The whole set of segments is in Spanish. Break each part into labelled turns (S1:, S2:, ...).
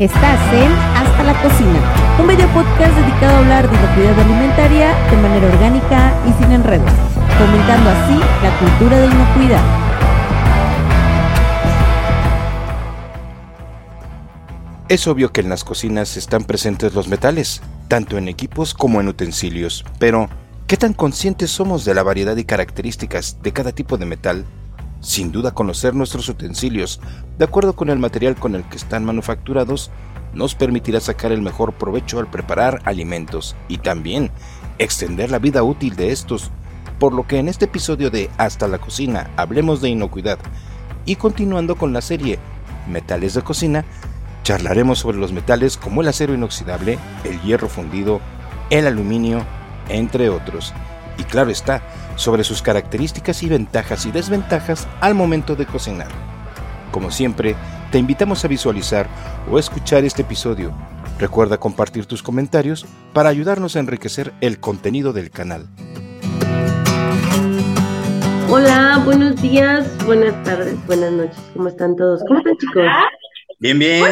S1: Estás en Hasta la Cocina, un video podcast dedicado a hablar de inocuidad alimentaria de manera orgánica y sin enredos, fomentando así la cultura de inocuidad.
S2: Es obvio que en las cocinas están presentes los metales, tanto en equipos como en utensilios, pero ¿qué tan conscientes somos de la variedad y características de cada tipo de metal? Sin duda conocer nuestros utensilios, de acuerdo con el material con el que están manufacturados, nos permitirá sacar el mejor provecho al preparar alimentos y también extender la vida útil de estos, por lo que en este episodio de Hasta la Cocina hablemos de inocuidad. Y continuando con la serie Metales de Cocina, charlaremos sobre los metales como el acero inoxidable, el hierro fundido, el aluminio, entre otros. Y claro está, sobre sus características y ventajas y desventajas al momento de cocinar. Como siempre, te invitamos a visualizar o escuchar este episodio. Recuerda compartir tus comentarios para ayudarnos a enriquecer el contenido del canal.
S3: Hola, buenos días, buenas tardes, buenas noches. ¿Cómo están todos? ¿Cómo están, chicos?
S4: Bien, bien.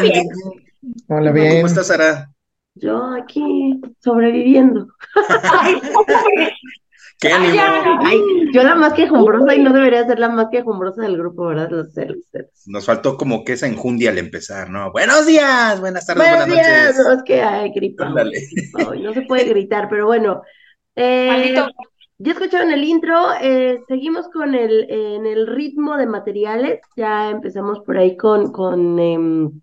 S5: Hola, bien.
S4: ¿Cómo estás, Sara?
S3: Yo aquí sobreviviendo.
S4: ¿Qué?
S3: Ay, yo la más quejumbrosa y no debería ser la más quejumbrosa del grupo, ¿verdad? Los sé, los sé.
S4: Nos faltó como que esa enjundia al empezar, ¿no? Buenos días, buenas tardes,
S3: Buenos
S4: buenas
S3: días,
S4: noches.
S3: no, es que hay gripa. No se puede gritar, pero bueno. Eh,
S6: Maldito.
S3: ya escucharon el intro, eh, seguimos con el, en el ritmo de materiales, ya empezamos por ahí con, con em,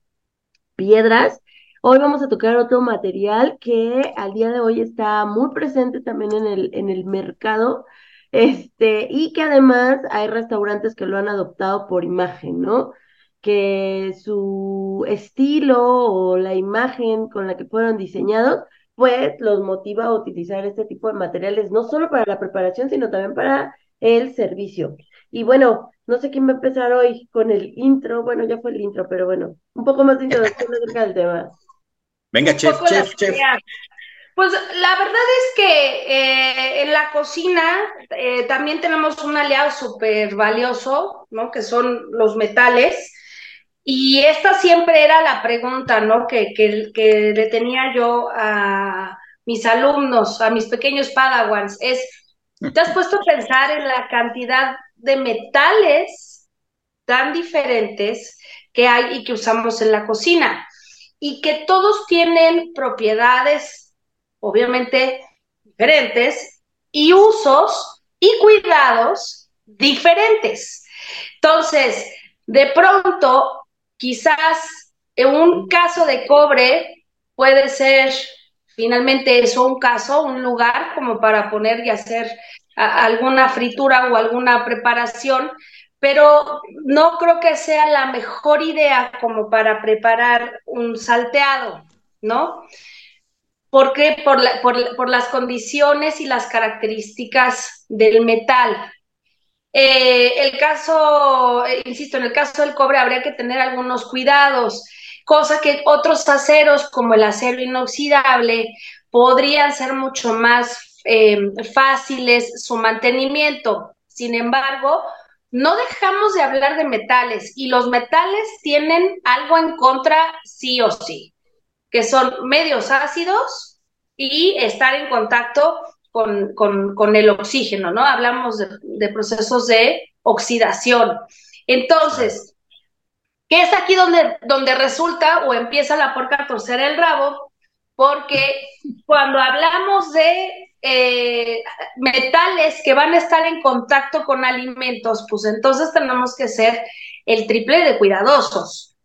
S3: piedras. Hoy vamos a tocar otro material que al día de hoy está muy presente también en el, en el mercado, este, y que además hay restaurantes que lo han adoptado por imagen, ¿no? Que su estilo o la imagen con la que fueron diseñados, pues los motiva a utilizar este tipo de materiales, no solo para la preparación, sino también para el servicio. Y bueno, no sé quién va a empezar hoy con el intro, bueno, ya fue el intro, pero bueno, un poco más de introducción acerca del tema.
S4: Venga, chef, chef, chef.
S6: Pues la verdad es que eh, en la cocina eh, también tenemos un aliado súper valioso, ¿no? Que son los metales. Y esta siempre era la pregunta, ¿no? Que, que, que le tenía yo a mis alumnos, a mis pequeños padawans, es, ¿te has puesto a pensar en la cantidad de metales tan diferentes que hay y que usamos en la cocina? Y que todos tienen propiedades, obviamente, diferentes y usos y cuidados diferentes. Entonces, de pronto, quizás en un caso de cobre puede ser finalmente eso un caso, un lugar como para poner y hacer alguna fritura o alguna preparación, pero no creo que sea la mejor idea como para preparar un salteado, ¿no? Porque por, la- por, la- por las condiciones y las características del metal. Eh, el caso, eh, insisto, en el caso del cobre habría que tener algunos cuidados, cosa que otros aceros como el acero inoxidable podrían ser mucho más eh, fáciles su mantenimiento. Sin embargo, no dejamos de hablar de metales y los metales tienen algo en contra sí o sí, que son medios ácidos y estar en contacto con, con, con el oxígeno, ¿no? Hablamos de, procesos de oxidación. Entonces, ¿qué es aquí donde, donde resulta o empieza la porca a torcer el rabo? Porque cuando hablamos de eh, metales que van a estar en contacto con alimentos, pues entonces tenemos que ser el triple de cuidadosos.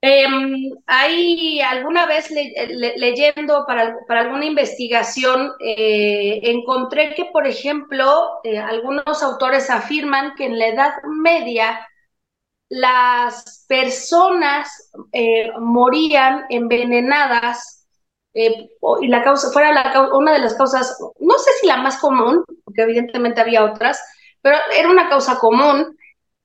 S6: Em, ahí alguna vez le- le- leyendo para, alguna investigación, eh, encontré que, por ejemplo, eh, algunos autores afirman que en la Edad Media las personas morían envenenadas eh, y la causa fuera una de las causas, no sé si la más común, porque evidentemente había otras, pero era una causa común,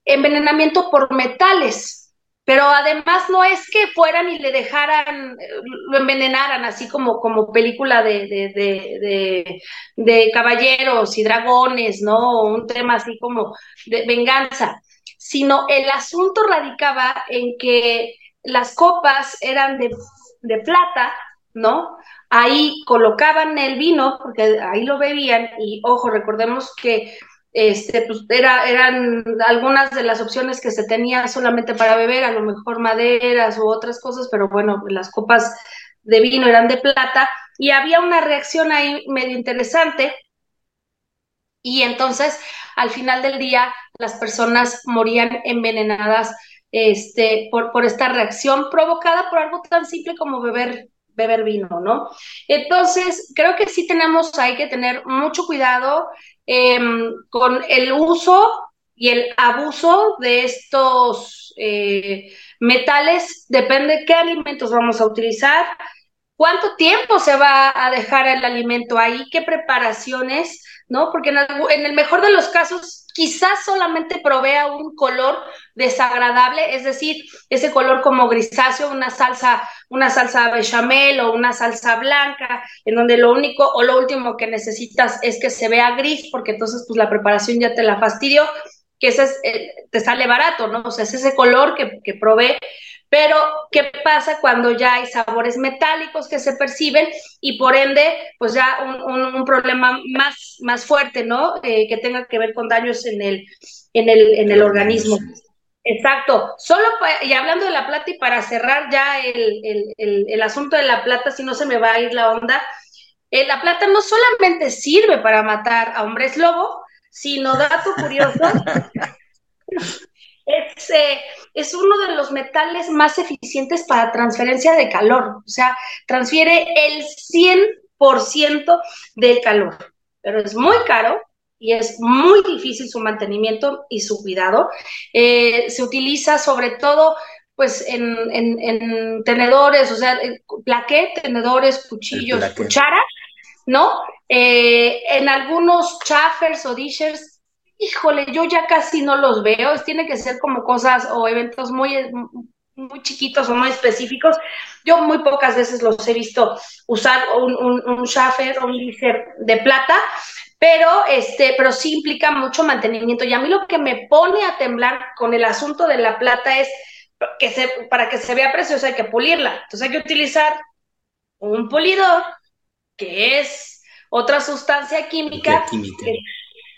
S6: envenenamiento por metales. Pero además no es que fueran y le dejaran, eh, lo envenenaran, así como, como película de, de, de, de, caballeros y dragones, ¿no? Un tema así como de venganza, sino el asunto radicaba en que las copas eran de plata, ¿no? Ahí colocaban el vino, porque ahí lo bebían, y ojo, recordemos que este, pues era, eran algunas de las opciones que se tenía solamente para beber, a lo mejor maderas u otras cosas, pero bueno, las copas de vino eran de plata, y había una reacción ahí medio interesante, y entonces al final del día las personas morían envenenadas este, por, por esta reacción provocada por algo tan simple como beber beber vino, ¿no? Entonces, creo que sí tenemos, hay que tener mucho cuidado em, con el uso y el abuso de estos eh, metales, depende qué alimentos vamos a utilizar, cuánto tiempo se va a dejar el alimento ahí, qué preparaciones, ¿no? Porque en el, mejor de los casos quizás solamente provea un color desagradable, es decir, ese color como grisáceo, una salsa, una salsa bechamel o una salsa blanca, en donde lo único o lo último que necesitas es que se vea gris, porque entonces pues la preparación ya te la fastidió, que ese es, eh, te sale barato, ¿no? O sea, es ese color que, que provee pero, ¿qué pasa cuando ya hay sabores metálicos que se perciben y por ende, pues ya un, problema más, más fuerte, ¿no? Eh, que tenga que ver con daños en el, en el, en el organismo. Exacto. Solo, y hablando de la plata y para cerrar ya el, el, el, asunto de la plata, si no se me va a ir la onda, eh, la plata no solamente sirve para matar a hombres lobo, sino, dato curioso, es, eh, es uno de los metales más eficientes para transferencia de calor, o sea, transfiere el 100% del calor, pero es muy caro y es muy difícil su mantenimiento y su cuidado. Eh, se utiliza sobre todo pues en, en, tenedores, o sea, plaqué, tenedores, cuchillos, cucharas, ¿no? Eh, en algunos chaffers o dishers híjole, yo ya casi no los veo, tiene que ser como cosas o eventos muy, muy chiquitos o muy específicos. Yo muy pocas veces los he visto usar un, un, o un líder de plata, pero, este, pero sí implica mucho mantenimiento. Y a mí lo que me pone a temblar con el asunto de la plata es que se, para que se vea preciosa hay que pulirla. Entonces hay que utilizar un pulidor, que es otra sustancia química.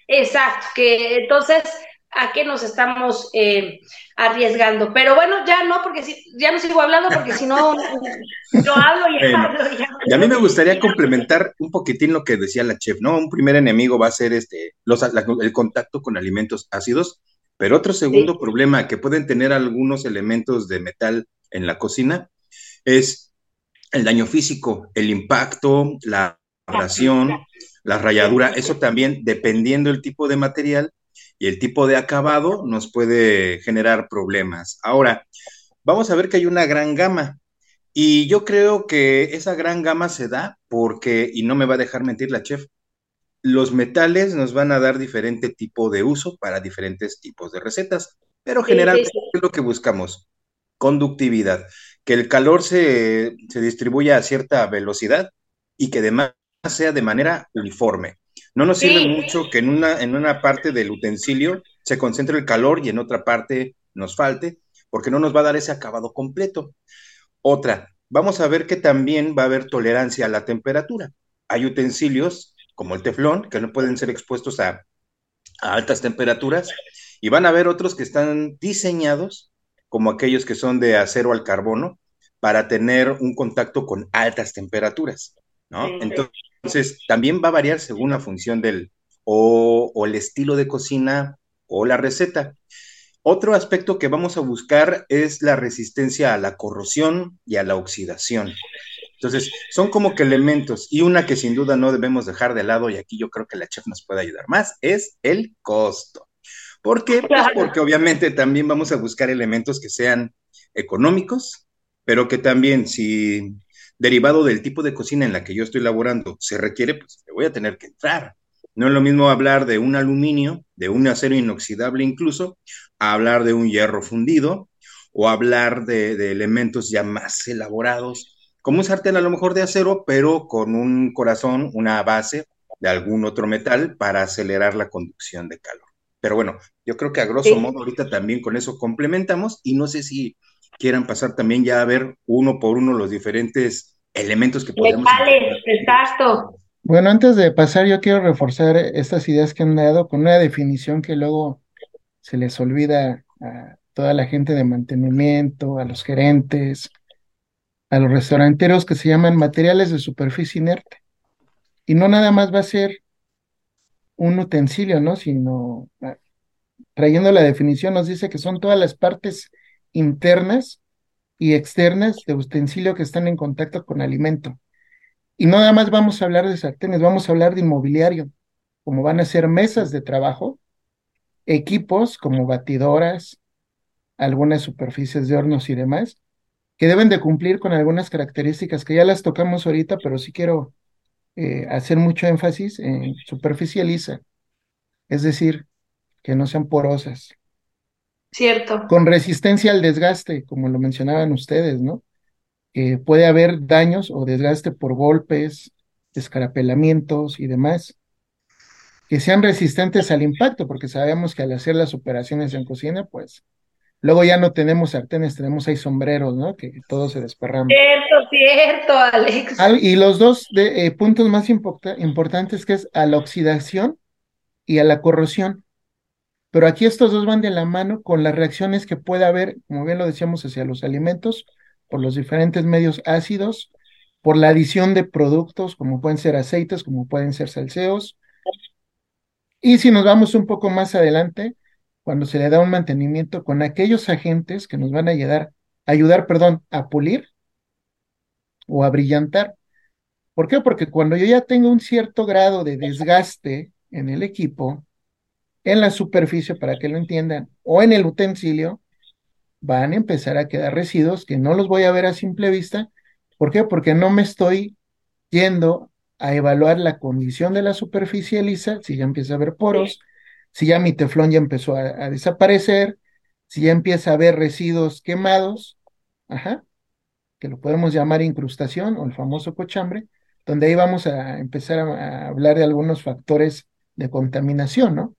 S6: Exacto, que entonces, ¿a qué nos estamos eh, arriesgando? Pero bueno, ya no, porque si, ya no sigo hablando, porque si no, yo hablo y hablo y
S4: Y a mí me gustaría complementar un poquitín lo que decía la chef, ¿no? Un primer enemigo va a ser este, los, el contacto con alimentos ácidos, pero otro segundo problema que pueden tener algunos elementos de metal en la cocina es el daño físico, el impacto, la abrasión, la rayadura, eso también, dependiendo del tipo de material y el tipo de acabado, nos puede generar problemas. Ahora, vamos a ver que hay una gran gama. Y yo creo que esa gran gama se da porque, y no me va a dejar mentir la chef, los metales nos van a dar diferente tipo de uso para diferentes tipos de recetas, pero generalmente es lo que buscamos, conductividad, que el calor se, se distribuya a cierta velocidad y que además sea de manera uniforme. No nos sirve mucho que en una, en una parte del utensilio se concentre el calor y en otra parte nos falte, porque no nos va a dar ese acabado completo. Otra, vamos a ver que también va a haber tolerancia a la temperatura. Hay utensilios como el teflón que no pueden ser expuestos a, a altas temperaturas y van a haber otros que están diseñados como aquellos que son de acero al carbono para tener un contacto con altas temperaturas, ¿no? Entonces, entonces, también va a variar según la función del o, el estilo de cocina o la receta. Otro aspecto que vamos a buscar es la resistencia a la corrosión y a la oxidación. Entonces, son como que elementos y una que sin duda no debemos dejar de lado y aquí yo creo que la chef nos puede ayudar más es el costo. ¿Por qué? Pues porque obviamente también vamos a buscar elementos que sean económicos, pero que también si derivado del tipo de cocina en la que yo estoy laborando se requiere, pues le voy a tener que entrar. No es lo mismo hablar de un aluminio, de un acero inoxidable incluso, a hablar de un hierro fundido o hablar de, elementos ya más elaborados, como un sartén a lo mejor de acero, pero con un corazón, una base de algún otro metal para acelerar la conducción de calor. Pero bueno, yo creo que a grosso modo ahorita también con eso complementamos y no sé si quieran pasar también ya a ver uno por uno los diferentes elementos que podemos.
S6: Metales, exacto.
S5: Bueno, antes de pasar, yo quiero reforzar estas ideas que han dado con una definición que luego se les olvida a toda la gente de mantenimiento, a los gerentes, a los restauranteros que se llaman materiales de superficie inerte. Y no nada más va a ser un utensilio, ¿no? Sino, ah, trayendo la definición, nos dice que son todas las partes internas y externas de utensilio que están en contacto con alimento. Y no nada más vamos a hablar de sartenes, vamos a hablar de inmobiliario, como van a ser mesas de trabajo, equipos como batidoras, algunas superficies de hornos y demás, que deben de cumplir con algunas características que ya las tocamos ahorita, pero sí quiero eh, hacer mucho énfasis en superficie lisa, es decir, que no sean porosas.
S6: Cierto.
S5: Con resistencia al desgaste, como lo mencionaban ustedes, ¿no? puede haber daños o desgaste por golpes, escarapelamientos y demás, que sean resistentes al impacto, porque sabemos que al hacer las operaciones en cocina, pues Luego ya no tenemos sartenes, tenemos ahí sombreros, ¿no? Que todos se desparraman.
S6: Cierto, cierto, Alex.
S5: y los dos de, eh, puntos más importantes que es a la oxidación y a la corrosión. Pero aquí estos dos van de la mano con las reacciones que puede haber, como bien lo decíamos, hacia los alimentos, por los diferentes medios ácidos, por la adición de productos, como pueden ser aceites, como pueden ser salseos. Y si nos vamos un poco más adelante, cuando se le da un mantenimiento con aquellos agentes que nos van a ayudar, ayudar, perdón, a pulir o a brillantar. ¿Por qué? Porque cuando yo ya tengo un cierto grado de desgaste en el equipo, en la superficie, para que lo entiendan, o en el utensilio, van a empezar a quedar residuos que no los voy a ver a simple vista. ¿Por qué? Porque no me estoy yendo a evaluar la condición de la superficie lisa, si ya empieza a haber poros, si ya mi teflón ya empezó a, desaparecer, si ya empieza a haber residuos quemados, ajá, que lo podemos llamar incrustación o el famoso cochambre, donde ahí vamos a empezar a, hablar de algunos factores de contaminación, ¿no?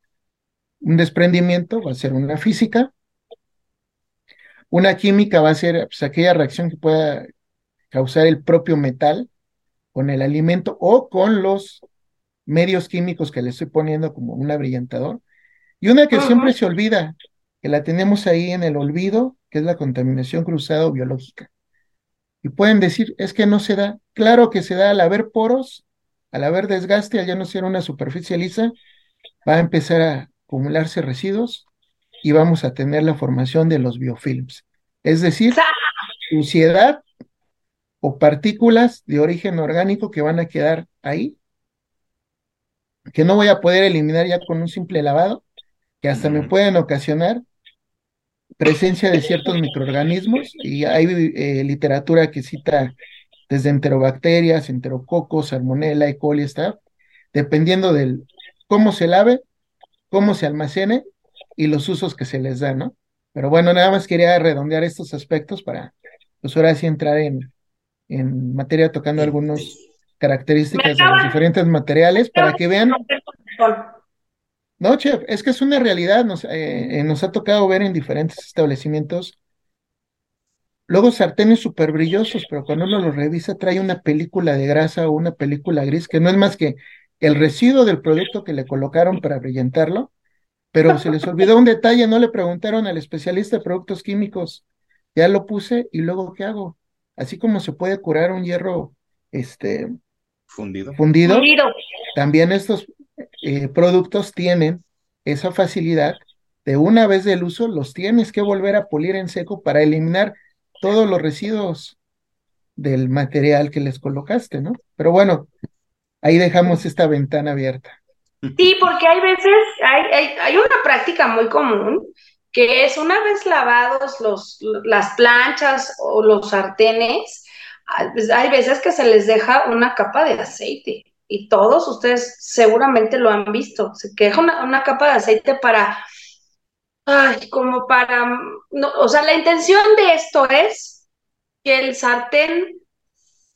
S5: Un desprendimiento va a ser una física, una química va a ser pues, aquella reacción que pueda causar el propio metal con el alimento o con los medios químicos que le estoy poniendo como un abrillantador. Y una que siempre se olvida, que la tenemos ahí en el olvido, que es la contaminación cruzada o biológica. Y pueden decir, es que no se da. Claro que se da al haber poros, al haber desgaste, al ya no ser una superficie lisa, va a empezar a acumularse residuos y vamos a tener la formación de los biofilms. Es decir, suciedad o partículas de origen orgánico que van a quedar ahí, que no voy a poder eliminar ya con un simple lavado, que hasta me pueden ocasionar presencia de ciertos microorganismos y hay eh, literatura que cita desde enterobacterias, enterococos, salmonella, E. coli, está, dependiendo del cómo se lave, cómo se almacene y los usos que se les da, ¿no? Pero bueno, nada más quería redondear estos aspectos para, pues ahora sí entrar en, en materia tocando algunas características de los diferentes materiales para que vean no, chef, es que es una realidad, nos, eh, eh, nos ha tocado ver en diferentes establecimientos. Luego sartenes súper brillosos, pero cuando uno los revisa trae una película de grasa o una película gris, que no es más que el residuo del producto que le colocaron para brillantarlo, pero se les olvidó un detalle, no le preguntaron al especialista de productos químicos, ya lo puse y luego ¿qué hago? Así como se puede curar un hierro este
S4: fundido,
S5: fundido. también estos eh, productos tienen esa facilidad de una vez del uso, los tienes que volver a pulir en seco para eliminar todos los residuos del material que les colocaste, ¿no? Pero bueno, ahí dejamos esta ventana abierta.
S6: Sí, porque hay veces, hay, hay, una práctica muy común que es una vez lavados los, las planchas o los sartenes, pues, hay veces que se les deja una capa de aceite y todos ustedes seguramente lo han visto, se queja una, capa de aceite para, ay, como para, no, o sea, la intención de esto es que el sartén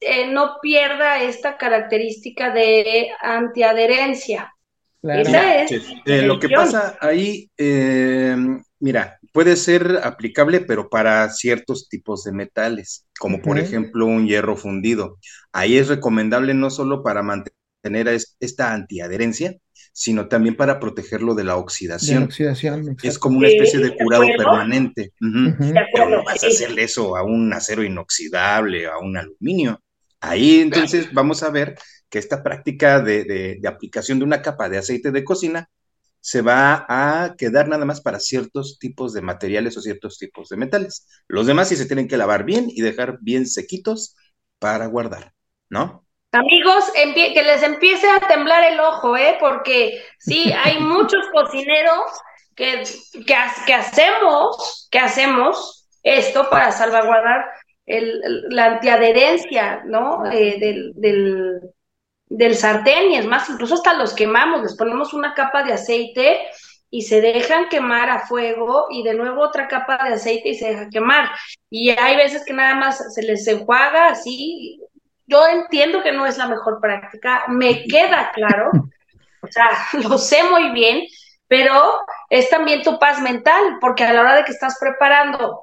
S6: eh, no pierda esta característica de antiadherencia.
S4: Esa es. Eh, lo que pasa ahí, eh, mira, puede ser aplicable, pero para ciertos tipos de metales, como por ejemplo un hierro fundido. Ahí es recomendable no solo para mantener es- esta antiadherencia, sino también para protegerlo de la
S5: De la
S4: oxidación. Es como una especie de
S6: de
S4: curado permanente.
S6: De
S4: Pero no vas a hacerle eso a un acero inoxidable, a un aluminio. Ahí entonces vamos a ver que esta práctica de, de- de aplicación de una capa de aceite de cocina se va a quedar nada más para ciertos tipos de materiales o ciertos tipos de metales. Los demás sí se tienen que lavar bien y dejar bien sequitos para guardar, ¿no?
S6: Amigos, que les empiece a temblar el ojo, ¿eh? Porque sí, hay muchos cocineros que, que hacemos, que hacemos esto para salvaguardar el- la antiadherencia, ¿no? Eh, del, del, del sartén y es más, incluso hasta los quemamos, les ponemos una capa de aceite y se dejan quemar a fuego y de nuevo otra capa de aceite y se deja quemar. Y hay veces que nada más se les enjuaga así. Yo entiendo que no es la mejor práctica, me queda claro, o sea, lo sé muy bien, pero es también tu paz mental, porque a la hora de que estás preparando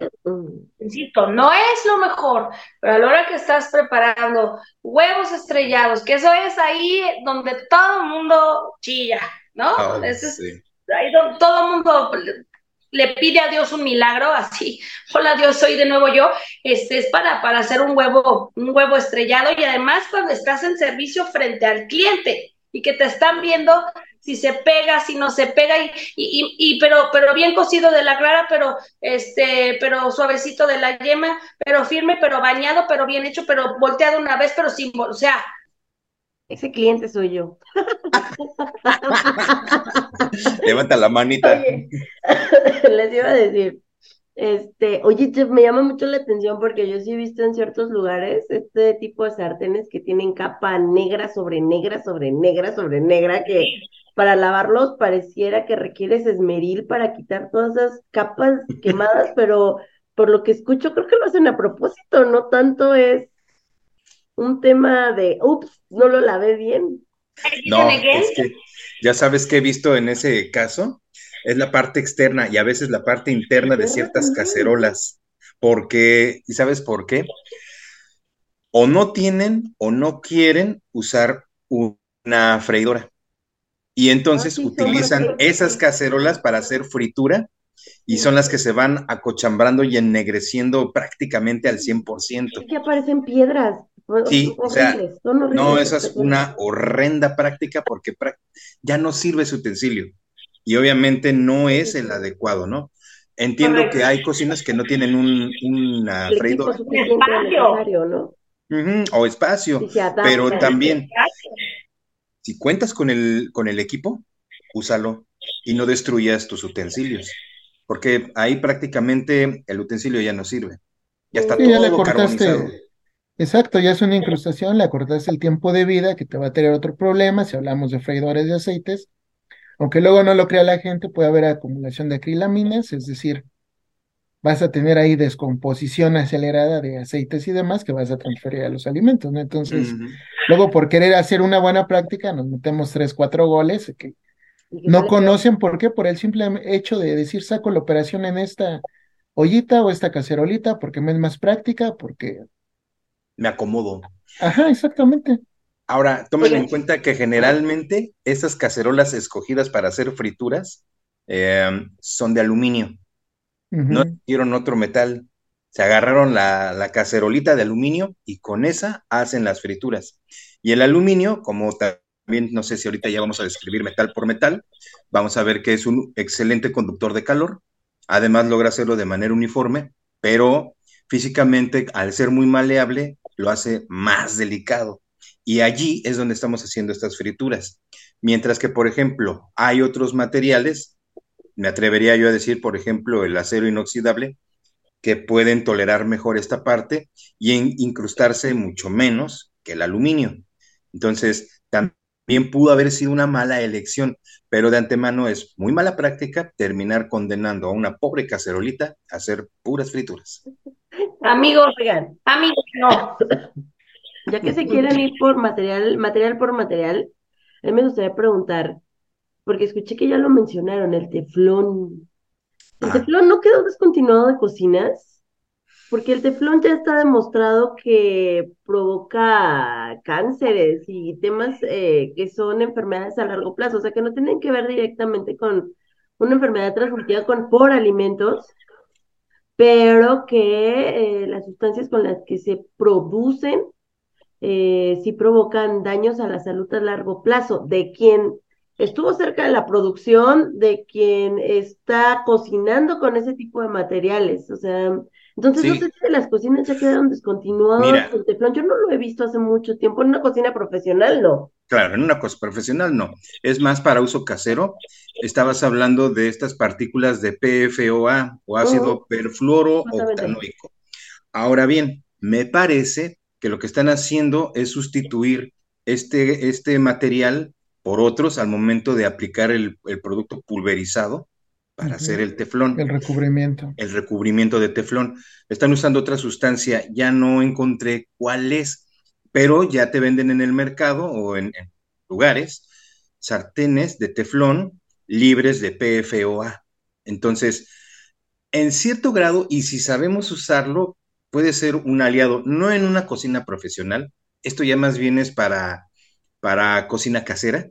S6: insisto, no es lo mejor, pero a la hora que estás preparando huevos estrellados, que eso es ahí donde todo el mundo chilla, ¿no? Ese es
S4: sí.
S6: ahí donde todo el mundo le- le pide a Dios un milagro, así, hola Dios, soy de nuevo yo, este es para, para hacer un huevo, un huevo estrellado y además cuando estás en servicio frente al cliente y que te están viendo si se pega, si no se pega, y, y, y, pero, pero bien cocido de la clara, pero este, pero suavecito de la yema, pero firme, pero bañado, pero bien hecho, pero volteado una vez, pero sin, o sea,
S3: Ese cliente soy yo.
S4: Levanta la manita.
S3: Oye, les iba a decir, este, oye, Chef, me llama mucho la atención porque yo sí he visto en ciertos lugares este tipo de sartenes que tienen capa negra sobre negra sobre negra sobre negra que para lavarlos pareciera que requieres esmeril para quitar todas esas capas quemadas, pero por lo que escucho creo que lo hacen a propósito, no tanto es un tema de, ups, no lo lavé bien.
S4: No, es que ya sabes que he visto en ese caso, es la parte externa y a veces la parte interna de ciertas cacerolas. Porque, ¿y sabes por qué? O no tienen o no quieren usar una freidora. Y entonces
S3: Ah, sí, son
S4: utilizan esas cacerolas para hacer fritura y son las que se van acochambrando y ennegreciendo prácticamente al 100%.
S3: Es que aparecen piedras.
S4: Sí, o sea,
S3: horribles, son horribles
S4: No,
S3: esas
S4: esa es una horrenda práctica porque ya no sirve su utensilio y obviamente no es el adecuado, ¿no? Entiendo
S6: Correcto.
S4: que hay cocinas que no tienen un, una freidora
S6: Espacio.
S3: ¿no?
S4: o espacio, pero también si cuentas con el, con el equipo, úsalo y no destruyas tus utensilios, porque ahí prácticamente el utensilio ya no sirve, ya está
S5: Sí, ya le
S4: todo
S5: cortaste.
S4: carbonizado.
S5: Exacto, ya es una incrustación, le acortaste el tiempo de vida que te va a tener otro problema si hablamos de freidores de aceites. Aunque luego no lo crea la gente, puede haber acumulación de acrilaminas, es decir, vas a tener ahí descomposición acelerada de aceites y demás que vas a transferir a los alimentos, ¿no? Entonces, luego por querer hacer una buena práctica, nos metemos tres, cuatro goles que no conocen por qué, por el simple hecho de decir saco la operación en esta ollita o esta cacerolita porque me es más práctica, porque,
S4: Me acomodo.
S5: ajá, exactamente.
S4: Ahora, tomen en cuenta que generalmente esas cacerolas escogidas para hacer frituras eh, son de aluminio, no hicieron otro metal. Se agarraron la, la cacerolita de aluminio y con esa hacen las frituras. Y el aluminio, como también, no sé si ahorita ya vamos a describir metal por metal, vamos a ver que es un excelente conductor de calor. Además, logra hacerlo de manera uniforme, pero físicamente, al ser muy maleable, lo hace más delicado. Y allí es donde estamos haciendo estas frituras. Mientras que, por ejemplo, hay otros materiales, me atrevería yo a decir, por ejemplo, el acero inoxidable, que pueden tolerar mejor esta parte y incrustarse mucho menos que el aluminio. Entonces, también pudo haber sido una mala elección, pero de antemano es muy mala práctica terminar condenando a una pobre cacerolita a hacer puras frituras.
S6: Amigos,
S3: Oigan,
S6: amigos, no.
S3: ya que se quieren ir por material, material por material, a mí me gustaría preguntar, porque escuché que ya lo mencionaron, el teflón. ¿El teflón no quedó descontinuado de cocinas? Porque el teflón ya está demostrado que provoca cánceres y temas eh, que son enfermedades a largo plazo, o sea, que no tienen que ver directamente con una enfermedad transmitida con, por alimentos, pero que eh, las sustancias con las que se producen eh, sí provocan daños a la salud a largo plazo de quien estuvo cerca de la producción, de quien está cocinando con ese tipo de materiales. O sea, entonces no sé si las cocinas ya quedaron descontinuadas el teflón. Yo no lo he visto hace mucho tiempo en una cocina profesional, no.
S4: Claro, en una cocina profesional no. Es más para uso casero. Estabas hablando de estas partículas de PFOA o ácido perfluoro octanoico. Ahora bien, me parece que lo que están haciendo es sustituir este, este material por otros al momento de aplicar el, producto pulverizado para hacer el teflón.
S5: El recubrimiento.
S4: El recubrimiento de teflón. Están usando otra sustancia, ya no encontré cuál es, pero ya te venden en el mercado o en, en lugares sartenes de teflón libres de PFOA. Entonces, en cierto grado, y si sabemos usarlo, puede ser un aliado, no en una cocina profesional, esto ya más bien es para, para cocina casera,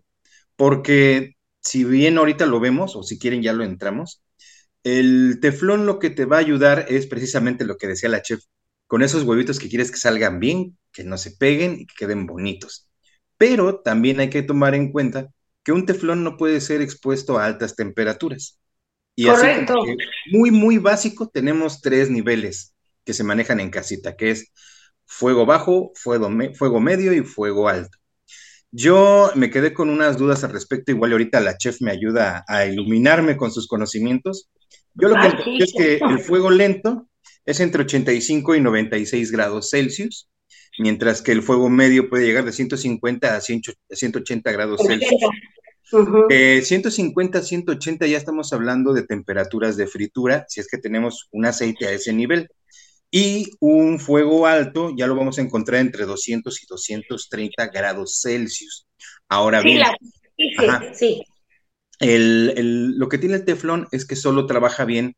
S4: porque si bien ahorita lo vemos, o si quieren ya lo entramos, el teflón lo que te va a ayudar es precisamente lo que decía la chef, con esos huevitos que quieres que salgan bien, que no se peguen y que queden bonitos. Pero también hay que tomar en cuenta que un teflón no puede ser expuesto a altas temperaturas. Y Correcto. así muy, muy básico, tenemos tres niveles que se manejan en casita, que es fuego bajo, fuego, fuego medio y fuego alto. Yo me quedé con unas dudas al respecto, igual ahorita la chef me ayuda a iluminarme con sus conocimientos. Yo lo que entiendo es que el fuego lento es entre 85 y 96 grados Celsius, mientras que el fuego medio puede llegar de 150 a 180 grados Celsius. 150 a 180 ya estamos hablando de temperaturas de fritura, si es que tenemos un aceite a ese nivel. Y un fuego alto ya lo vamos a encontrar entre 200 y 230 grados Celsius. Ahora bien, sí, lo que tiene el teflón es que solo trabaja bien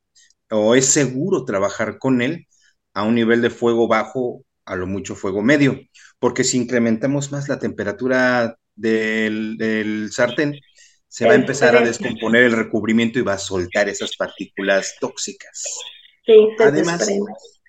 S4: o es seguro trabajar con él a un nivel de fuego bajo, a lo mucho fuego medio, porque si incrementamos más la temperatura del, sartén, se va a empezar a descomponer el recubrimiento y va a soltar esas partículas tóxicas. Sí, Además,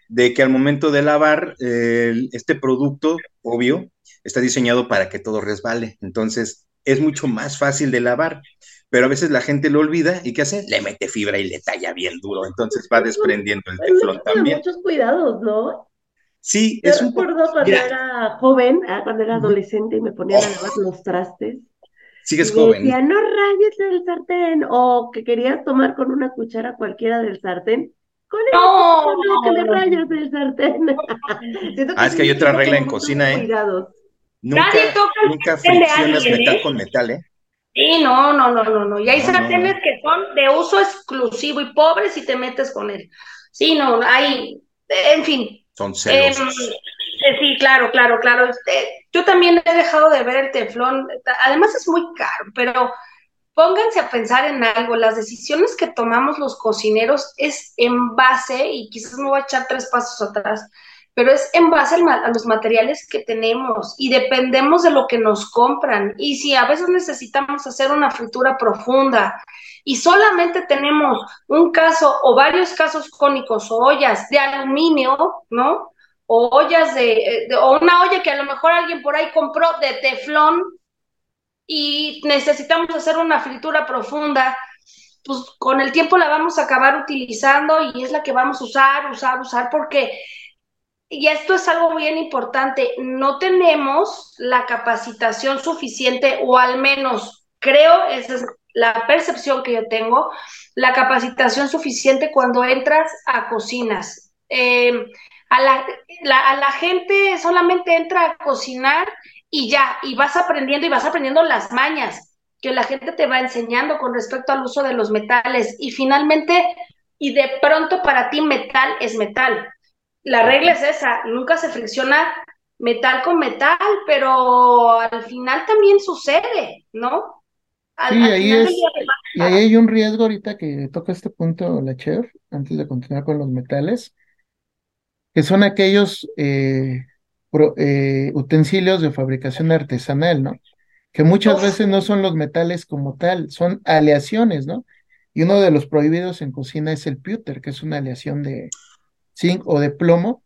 S4: de que al momento de lavar, este producto, obvio, está diseñado para que todo resbale. Entonces, es mucho más fácil de lavar. Pero a veces la gente lo olvida y ¿qué hace? Le mete fibra y le talla bien duro. Entonces va desprendiendo el teflón también.
S3: Muchos cuidados, ¿no?
S4: Sí,
S3: Yo es un recuerdo cuando era joven, ah, cuando era adolescente y me ponía a oh. lavar los trastes.
S4: Sigues joven.
S3: Decía, no rayes el sartén, o que querías tomar con una cuchara cualquiera del sartén con no, no, que le rayas el sartén.
S4: ah, es que hay otra regla en cocina, ¿eh? Nunca, Nadie toca nunca friccionas metal ¿eh? con metal, ¿eh?
S6: Sí, no, no, no, no, no. Y hay sartenes que son de uso exclusivo y pobres si te metes con él. Sí, no, hay, en fin.
S4: Son celosos.
S6: Em, eh, sí, claro, claro, claro. Este, yo también he dejado de ver el teflón. Además es muy caro, pero pónganse a pensar en algo, las decisiones que tomamos los cocineros es en base, y quizás me voy a echar tres pasos atrás, pero es en base a los materiales que tenemos y dependemos de lo que nos compran. Y si a veces necesitamos hacer una fritura profunda y solamente tenemos un caso o varios casos cónicos o ollas de aluminio, ¿no? O ollas de, de, o una olla que a lo mejor alguien por ahí compró de teflón, y necesitamos hacer una fritura profunda, pues con el tiempo la vamos a acabar utilizando y es la que vamos a usar, usar, usar, porque, y esto es algo bien importante, no tenemos la capacitación suficiente, o al menos creo, esa es la percepción que yo tengo, la capacitación suficiente cuando entras a cocinas. Eh, a, la, a la gente solamente entra a cocinar y ya, y vas aprendiendo y vas aprendiendo las mañas que la gente te va enseñando con respecto al uso de los metales y finalmente, y de pronto para ti metal es metal. La regla es esa, nunca se fricciona metal con metal, pero al final también sucede, ¿no?
S5: Sí, ahí es, y ahí hay un riesgo ahorita que toca este punto la chef, antes de continuar con los metales, que son aquellos eh, eh, utensilios de fabricación artesanal, ¿no? Que muchas veces no son los metales como tal, son aleaciones, ¿no? Y uno de los prohibidos en cocina es el pewter, que es una aleación de zinc o de plomo,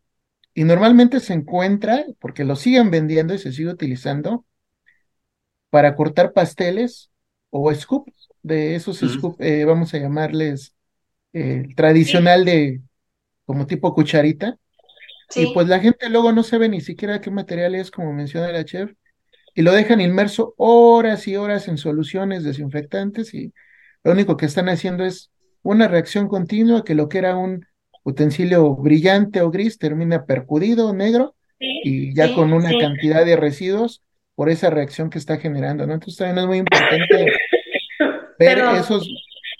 S5: y normalmente se encuentra, porque lo siguen vendiendo y se sigue utilizando, para cortar pasteles o scoops, de esos scoops, eh, vamos a llamarles eh, tradicional de como tipo cucharita. Y pues la gente luego no sabe ni siquiera qué material es, como menciona la chef, y lo dejan inmerso horas y horas en soluciones desinfectantes y lo único que están haciendo es una reacción continua que lo que era un utensilio brillante o gris termina percudido negro y ya con una cantidad de residuos por esa reacción que está generando, ¿no? Entonces también es muy importante ver esos,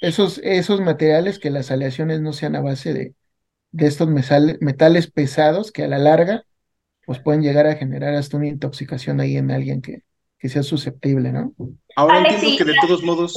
S5: esos, esos materiales que las aleaciones no sean a base de, de estos metales pesados que a la larga pues pueden llegar a generar hasta una intoxicación ahí en alguien que, que sea susceptible, ¿no?
S4: Ahora entiendo que de todos modos.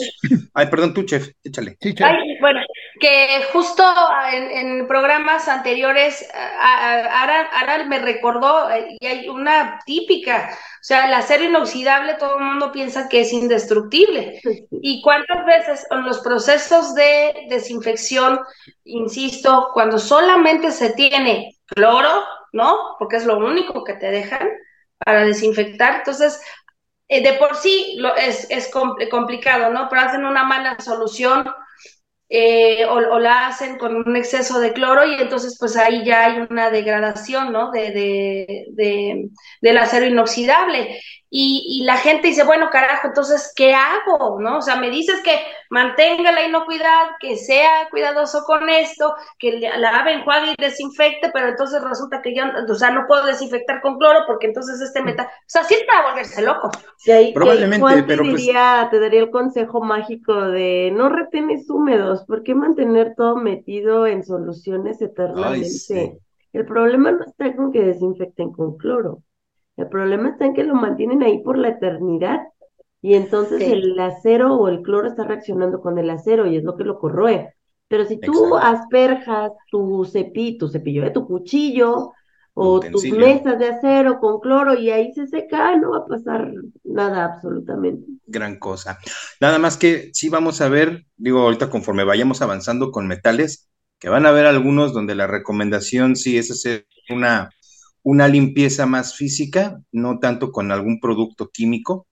S4: Ay, perdón, tú, chef, échale.
S6: Sí, bueno, que justo en, programas anteriores, Aral, me recordó, eh, y hay una típica, o sea, el acero inoxidable todo el mundo piensa que es indestructible. ¿Y cuántas veces en los procesos de desinfección, insisto, cuando solamente se tiene cloro, ¿no? Porque es lo único que te dejan para desinfectar, entonces eh, de por sí lo, es, es complicado, ¿no? Pero hacen una mala solución eh, o, la hacen con un exceso de cloro y entonces pues ahí ya hay una degradación, ¿no? De, de, de del acero inoxidable. Y, la gente dice, bueno, carajo, entonces, ¿qué hago? ¿No? O sea, me dices que mantenga la inocuidad, que sea cuidadoso con esto, que lave, enjuague y desinfecte, pero entonces resulta que yo, o sea, no puedo desinfectar con cloro porque entonces este metal, o sea, sí para volverse loco.
S3: Probablemente, pero te, pues diría, te daría el consejo mágico de no retenes húmedos, ¿por qué mantener todo metido en soluciones eternamente? El problema no está con que desinfecten con cloro. El problema está en que lo mantienen ahí por la eternidad y entonces el acero o el cloro está reaccionando con el acero y es lo que lo corroe. Pero si tú asperjas tu cepillo, tu cepillo, de tu cuchillo o tus mesas de acero con cloro y ahí se seca, no va a pasar nada absolutamente.
S4: Gran cosa. Nada más que sí vamos a ver, digo ahorita conforme vayamos avanzando con metales, que van a haber algunos donde la recomendación sí es hacer una una limpieza más física, no tanto con algún producto químico.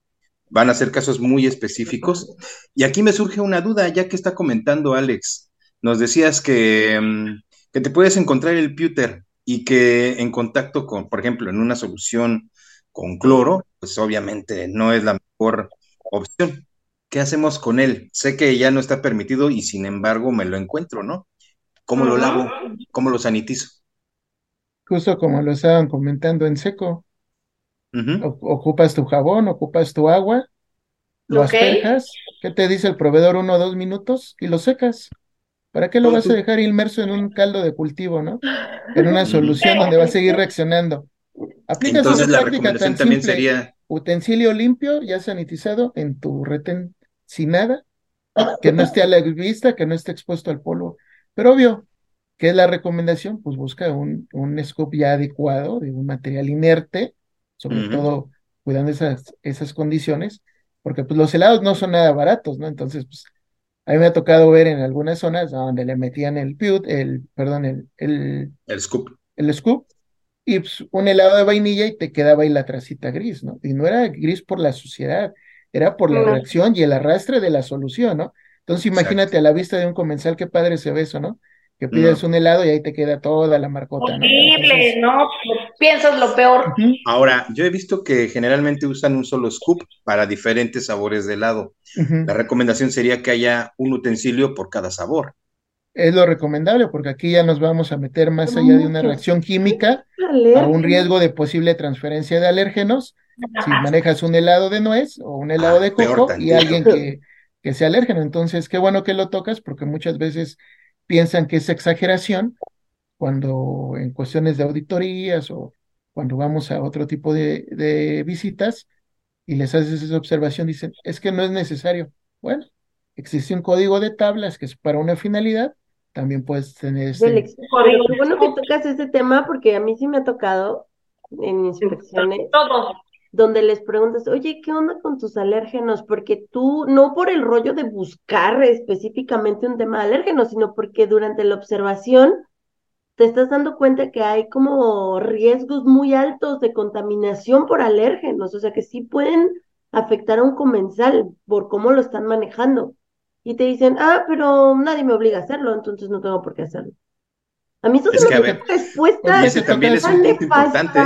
S4: Van a ser casos muy específicos. Y aquí me surge una duda, ya que está comentando Alex. Nos decías que, mm, que te puedes encontrar el pewter y que en contacto con, por ejemplo, en una solución con cloro, pues obviamente no es la mejor opción. ¿Qué hacemos con él? Sé que ya no está permitido y sin embargo me lo encuentro, ¿no? ¿Cómo lo lavo? ¿Cómo lo sanitizo?
S5: Justo como lo estaban comentando en seco. Ocupas tu jabón, ocupas tu agua, lo asperjas, ¿qué te dice el proveedor? Uno o dos minutos y lo secas. ¿Para qué lo vas a dejar inmerso en un caldo de cultivo, no? En una solución donde va a seguir reaccionando. Aplicas
S4: Entonces la recomendación también sería
S5: utensilio limpio, ya sanitizado, en tu retén sin nada, que no esté a la vista, que no esté expuesto al polvo. Pero obvio, ¿Qué es la recomendación? Pues busca un, un scoop ya adecuado, de un material inerte, sobre todo cuidando esas, esas condiciones, porque pues los helados no son nada baratos, ¿no? Entonces, pues a mí me ha tocado ver en algunas zonas donde le metían el put, el, perdón, el, el,
S4: el scoop.
S5: El scoop, y pues, un helado de vainilla y te quedaba ahí la tracita gris, ¿no? Y no era gris por la suciedad, era por la reacción y el arrastre de la solución, ¿no? Entonces imagínate a la vista de un comensal qué padre se ve eso, ¿no? Que pides un helado y ahí te queda toda la marcota.
S6: Horrible, ¿no? Piensas lo peor.
S4: Ahora, yo he visto que generalmente usan un solo scoop para diferentes sabores de helado. La recomendación sería que haya un utensilio por cada sabor.
S5: Es lo recomendable porque aquí ya nos vamos a meter más allá de una reacción química a un riesgo de posible transferencia de alérgenos. Si manejas un helado de nuez o un helado de coco y alguien que, que sea alérgeno. Entonces, qué bueno que lo tocas porque muchas veces piensan que es exageración cuando en cuestiones de auditorías o cuando vamos a otro tipo de, visitas y les haces esa observación, dicen, es que no es necesario. Bueno, existe un código de tablas que es para una finalidad, también puedes tener este...
S3: bueno que tocas ese tema porque a mí sí me ha tocado en inspecciones.
S6: Todo
S3: donde les preguntas, oye, ¿qué onda con tus alérgenos? Porque tú, no por el rollo de buscar específicamente un tema de alérgenos, sino porque durante la observación te estás dando cuenta que hay como riesgos muy altos de contaminación por alérgenos, o sea que sí pueden afectar a un comensal por cómo lo están manejando. Y te dicen, ah, pero nadie me obliga a hacerlo, entonces no tengo por qué hacerlo. A mí eso es, una respuesta
S4: también es un punto importante.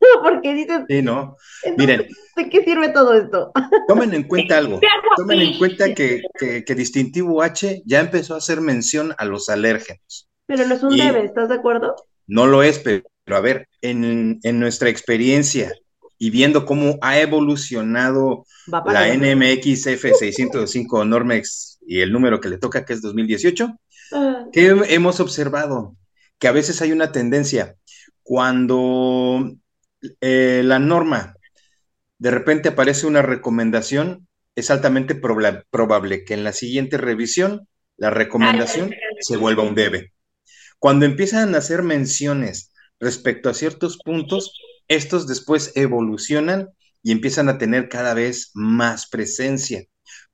S3: porque dices,
S4: sí, no. Miren,
S3: ¿de qué sirve todo esto?
S4: Tomen en cuenta algo. Tomen en cuenta que, que, Distintivo H ya empezó a hacer mención a los alérgenos.
S3: Pero no es un debe, ¿estás de acuerdo?
S4: No lo es, pero, a ver, en, en, nuestra experiencia y viendo cómo ha evolucionado la NMX F605 Normex y el número que le toca, que es 2018, ah. ¿qué hemos observado? Que a veces hay una tendencia. Cuando eh, la norma, de repente aparece una recomendación, es altamente probable que en la siguiente revisión la recomendación se vuelva un debe. Cuando empiezan a hacer menciones respecto a ciertos puntos, estos después evolucionan y empiezan a tener cada vez más presencia.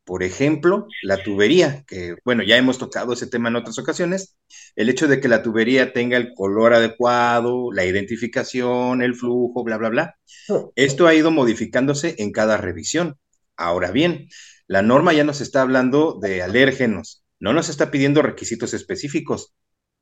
S4: Por ejemplo, la tubería, que bueno, ya hemos tocado ese tema en otras ocasiones, el hecho de que la tubería tenga el color adecuado, la identificación, el flujo, bla, bla, bla. Oh. Esto ha ido modificándose en cada revisión. Ahora bien, la norma ya nos está hablando de alérgenos, no nos está pidiendo requisitos específicos,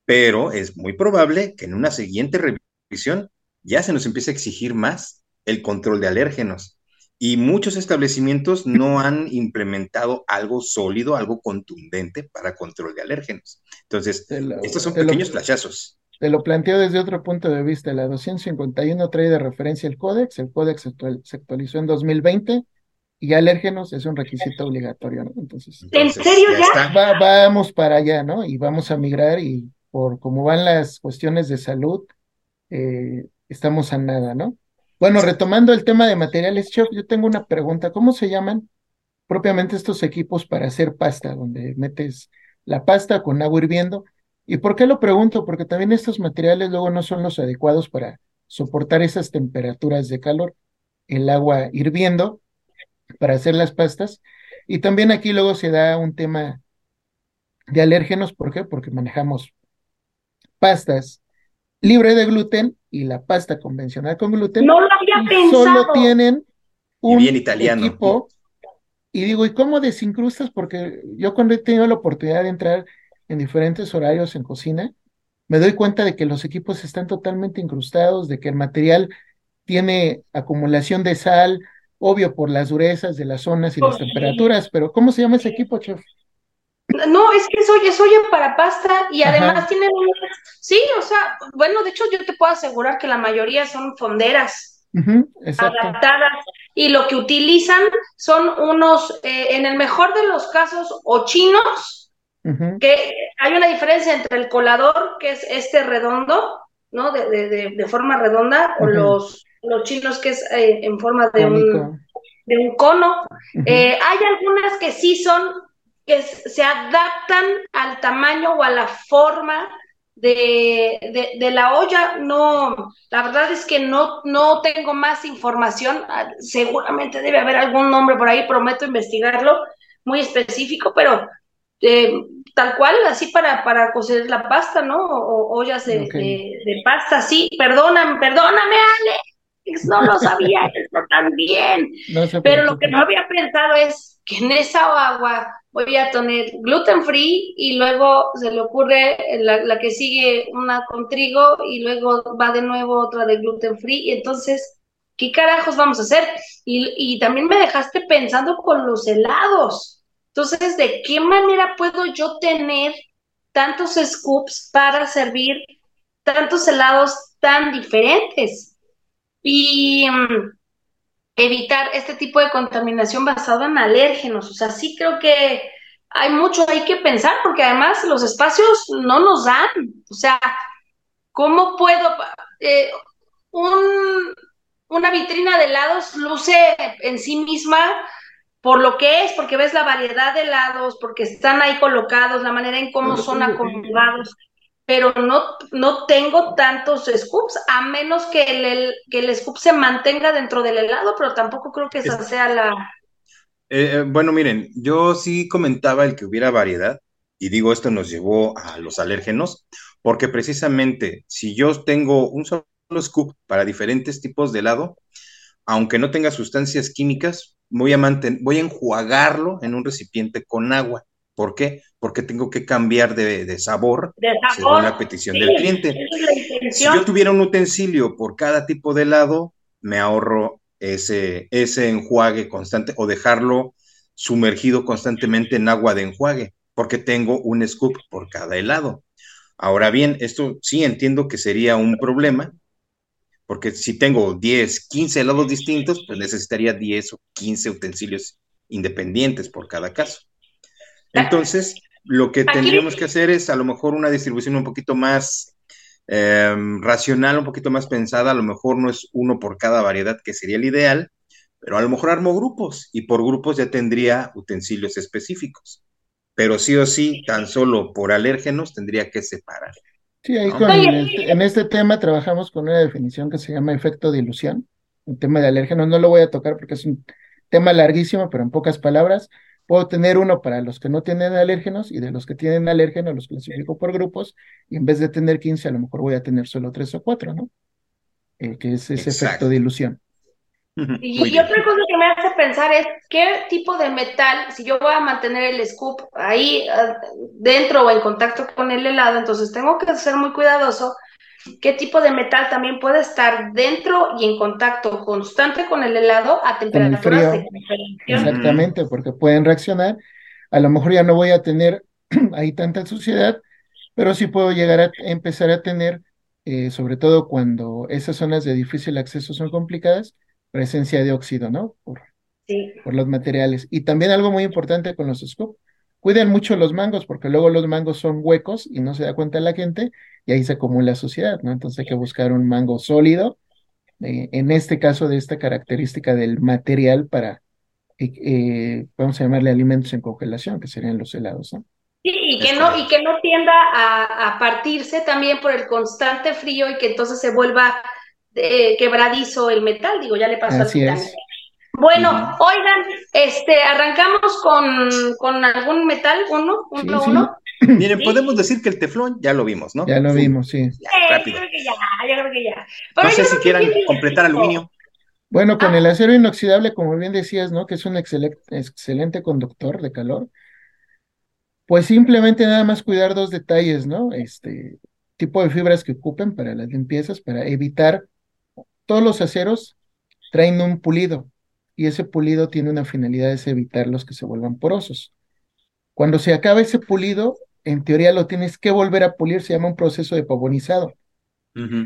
S4: pero es muy probable que en una siguiente revisión ya se nos empiece a exigir más el control de alérgenos y muchos establecimientos no han implementado algo sólido, algo contundente para control de alérgenos. Entonces, estos son pequeños flashazos.
S5: Te lo planteo desde otro punto de vista. La 251 trae de referencia el códex, el códex se actualizó en 2020 y alérgenos es un requisito obligatorio, ¿no? Entonces,
S6: ¿en serio ya?
S5: vamos para allá, ¿no? Y vamos a migrar y por cómo van las cuestiones de salud, eh, estamos a nada, ¿no? Bueno, retomando el tema de materiales, chef, yo tengo una pregunta. ¿Cómo se llaman propiamente estos equipos para hacer pasta, donde metes la pasta con agua hirviendo? ¿Y por qué lo pregunto? Porque también estos materiales luego no son los adecuados para soportar esas temperaturas de calor, el agua hirviendo para hacer las pastas. Y también aquí luego se da un tema de alérgenos, ¿por qué? Porque manejamos pastas libre de gluten y la pasta convencional con gluten.
S6: No lo había pensado.
S5: Solo tienen un
S4: bien italiano.
S5: equipo. Y digo, ¿y cómo desincrustas? Porque yo cuando he tenido la oportunidad de entrar en diferentes horarios en cocina, me doy cuenta de que los equipos están totalmente incrustados, de que el material tiene acumulación de sal, obvio por las durezas de las zonas y las temperaturas, pero ¿cómo se llama ese equipo, chef?
S6: No, es que es olla, para pasta y además tienen Sí, o sea, bueno, de hecho yo te puedo asegurar que la mayoría son fonderas adaptadas y lo que utilizan son unos, eh, en el mejor de los casos, o chinos, que hay una diferencia entre el colador, que es este redondo, ¿no? De, de, de, forma redonda, o los, los chinos que es eh, en forma de un, de un cono. Eh, hay algunas que sí son que se adaptan al tamaño o a la forma de, de, la olla. No, la verdad es que no, no tengo más información. Ah, seguramente debe haber algún nombre por ahí, prometo investigarlo, muy específico, pero eh, tal cual, así para, para cocer la pasta, ¿no? O, ollas de, de, pasta, sí. Perdóname, perdóname, Ale. No lo sabía eso también. pero lo que no había pensado es que en esa agua voy a tener gluten free y luego se le ocurre la, que sigue una con trigo y luego va de nuevo otra de gluten free y entonces, ¿qué carajos vamos a hacer? Y, y también me dejaste pensando con los helados. Entonces, ¿de qué manera puedo yo tener tantos scoops para servir tantos helados tan diferentes? Y... Mm, evitar este tipo de contaminación basado en alérgenos. O sea, sí creo que hay mucho hay que pensar porque además los espacios no nos dan. O sea, ¿cómo puedo... Eh, un, una vitrina de helados luce en sí misma por lo que es, porque ves la variedad de helados, porque están ahí colocados, la manera en cómo son acomodados, pero no, no tengo tantos scoops, a menos que el, que el scoop se mantenga dentro del helado, pero tampoco creo que esa sea la...
S4: Eh, eh, bueno, miren, yo sí comentaba el que hubiera variedad, y digo, esto nos llevó a los alérgenos, porque precisamente si yo tengo un solo scoop para diferentes tipos de helado, aunque no tenga sustancias químicas, voy a, voy a enjuagarlo en un recipiente con agua. ¿Por qué? Porque tengo que cambiar de, sabor, según la petición del cliente. si yo tuviera un utensilio por cada tipo de helado, me ahorro ese, ese enjuague constante o dejarlo sumergido constantemente en agua de enjuague, porque tengo un scoop por cada helado. Ahora bien, esto sí entiendo que sería un problema, porque si tengo 10, 15 helados distintos, pues necesitaría 10 o 15 utensilios independientes por cada caso. Entonces, lo que tendríamos que hacer es a lo mejor una distribución un poquito más em, racional, un poquito más pensada, a lo mejor no es uno por cada variedad, que sería el ideal, pero a lo mejor armo grupos y por grupos ya tendría utensilios específicos. Pero sí o sí, tan solo por alérgenos tendría que separar.
S5: Sí, ahí con en este tema trabajamos con una definición que se llama efecto de ilusión, un tema de alérgenos. No lo voy a tocar porque es un tema larguísimo, pero en pocas palabras, puedo tener uno para los que no tienen alérgenos y de los que tienen alérgenos los clasifico por grupos y en vez de tener 15 a lo mejor voy a tener solo 3 o 4, ¿no? Eh, que es ese efecto de ilusión.
S6: Y, otra cosa que me hace pensar es qué tipo de metal, si yo voy a mantener el scoop ahí ah, dentro o en contacto con el helado, entonces tengo que ser muy cuidadoso qué tipo de metal también puede estar dentro y en contacto constante con el helado a temperaturas de
S5: Exactamente, porque pueden reaccionar. A lo mejor ya no voy a tener ahí tanta suciedad, pero sí puedo llegar a empezar a tener, eh, sobre todo cuando esas zonas de difícil acceso son complicadas, presencia de óxido, ¿no? Por, por los materiales. Y también algo muy importante con los scoops, cuiden mucho los mangos, porque luego los mangos son huecos y no se da cuenta la gente, y ahí se acumula suciedad, ¿no? Entonces hay que buscar un mango sólido, eh, en este caso de esta característica del material para, eh, eh, vamos a llamarle alimentos en congelación, que serían los helados, ¿no?
S6: Sí, y que no, y que no tienda a, a partirse también por el constante frío y que entonces se vuelva quebradizo el metal, digo, ya le pasó
S5: Así al es.
S6: Bueno, oigan, este, arrancamos con, con algún metal, uno, uno, uno.
S4: Miren, podemos decir que el teflón ya lo vimos, ¿no?
S5: Ya lo vimos, sí.
S6: rápido. Yo creo que ya, yo creo que ya.
S4: no sé si quieran completar aluminio.
S5: Bueno, con ah. el acero inoxidable, como bien decías, ¿no? Que es un excelente, excelente conductor de calor. Pues simplemente nada más cuidar dos detalles, ¿no? Este tipo de fibras que ocupen para las limpiezas, para evitar todos los aceros traen un pulido y ese pulido tiene una finalidad es evitar los que se vuelvan porosos. Cuando se acaba ese pulido, en teoría lo tienes que volver a pulir, se llama un proceso de pavonizado.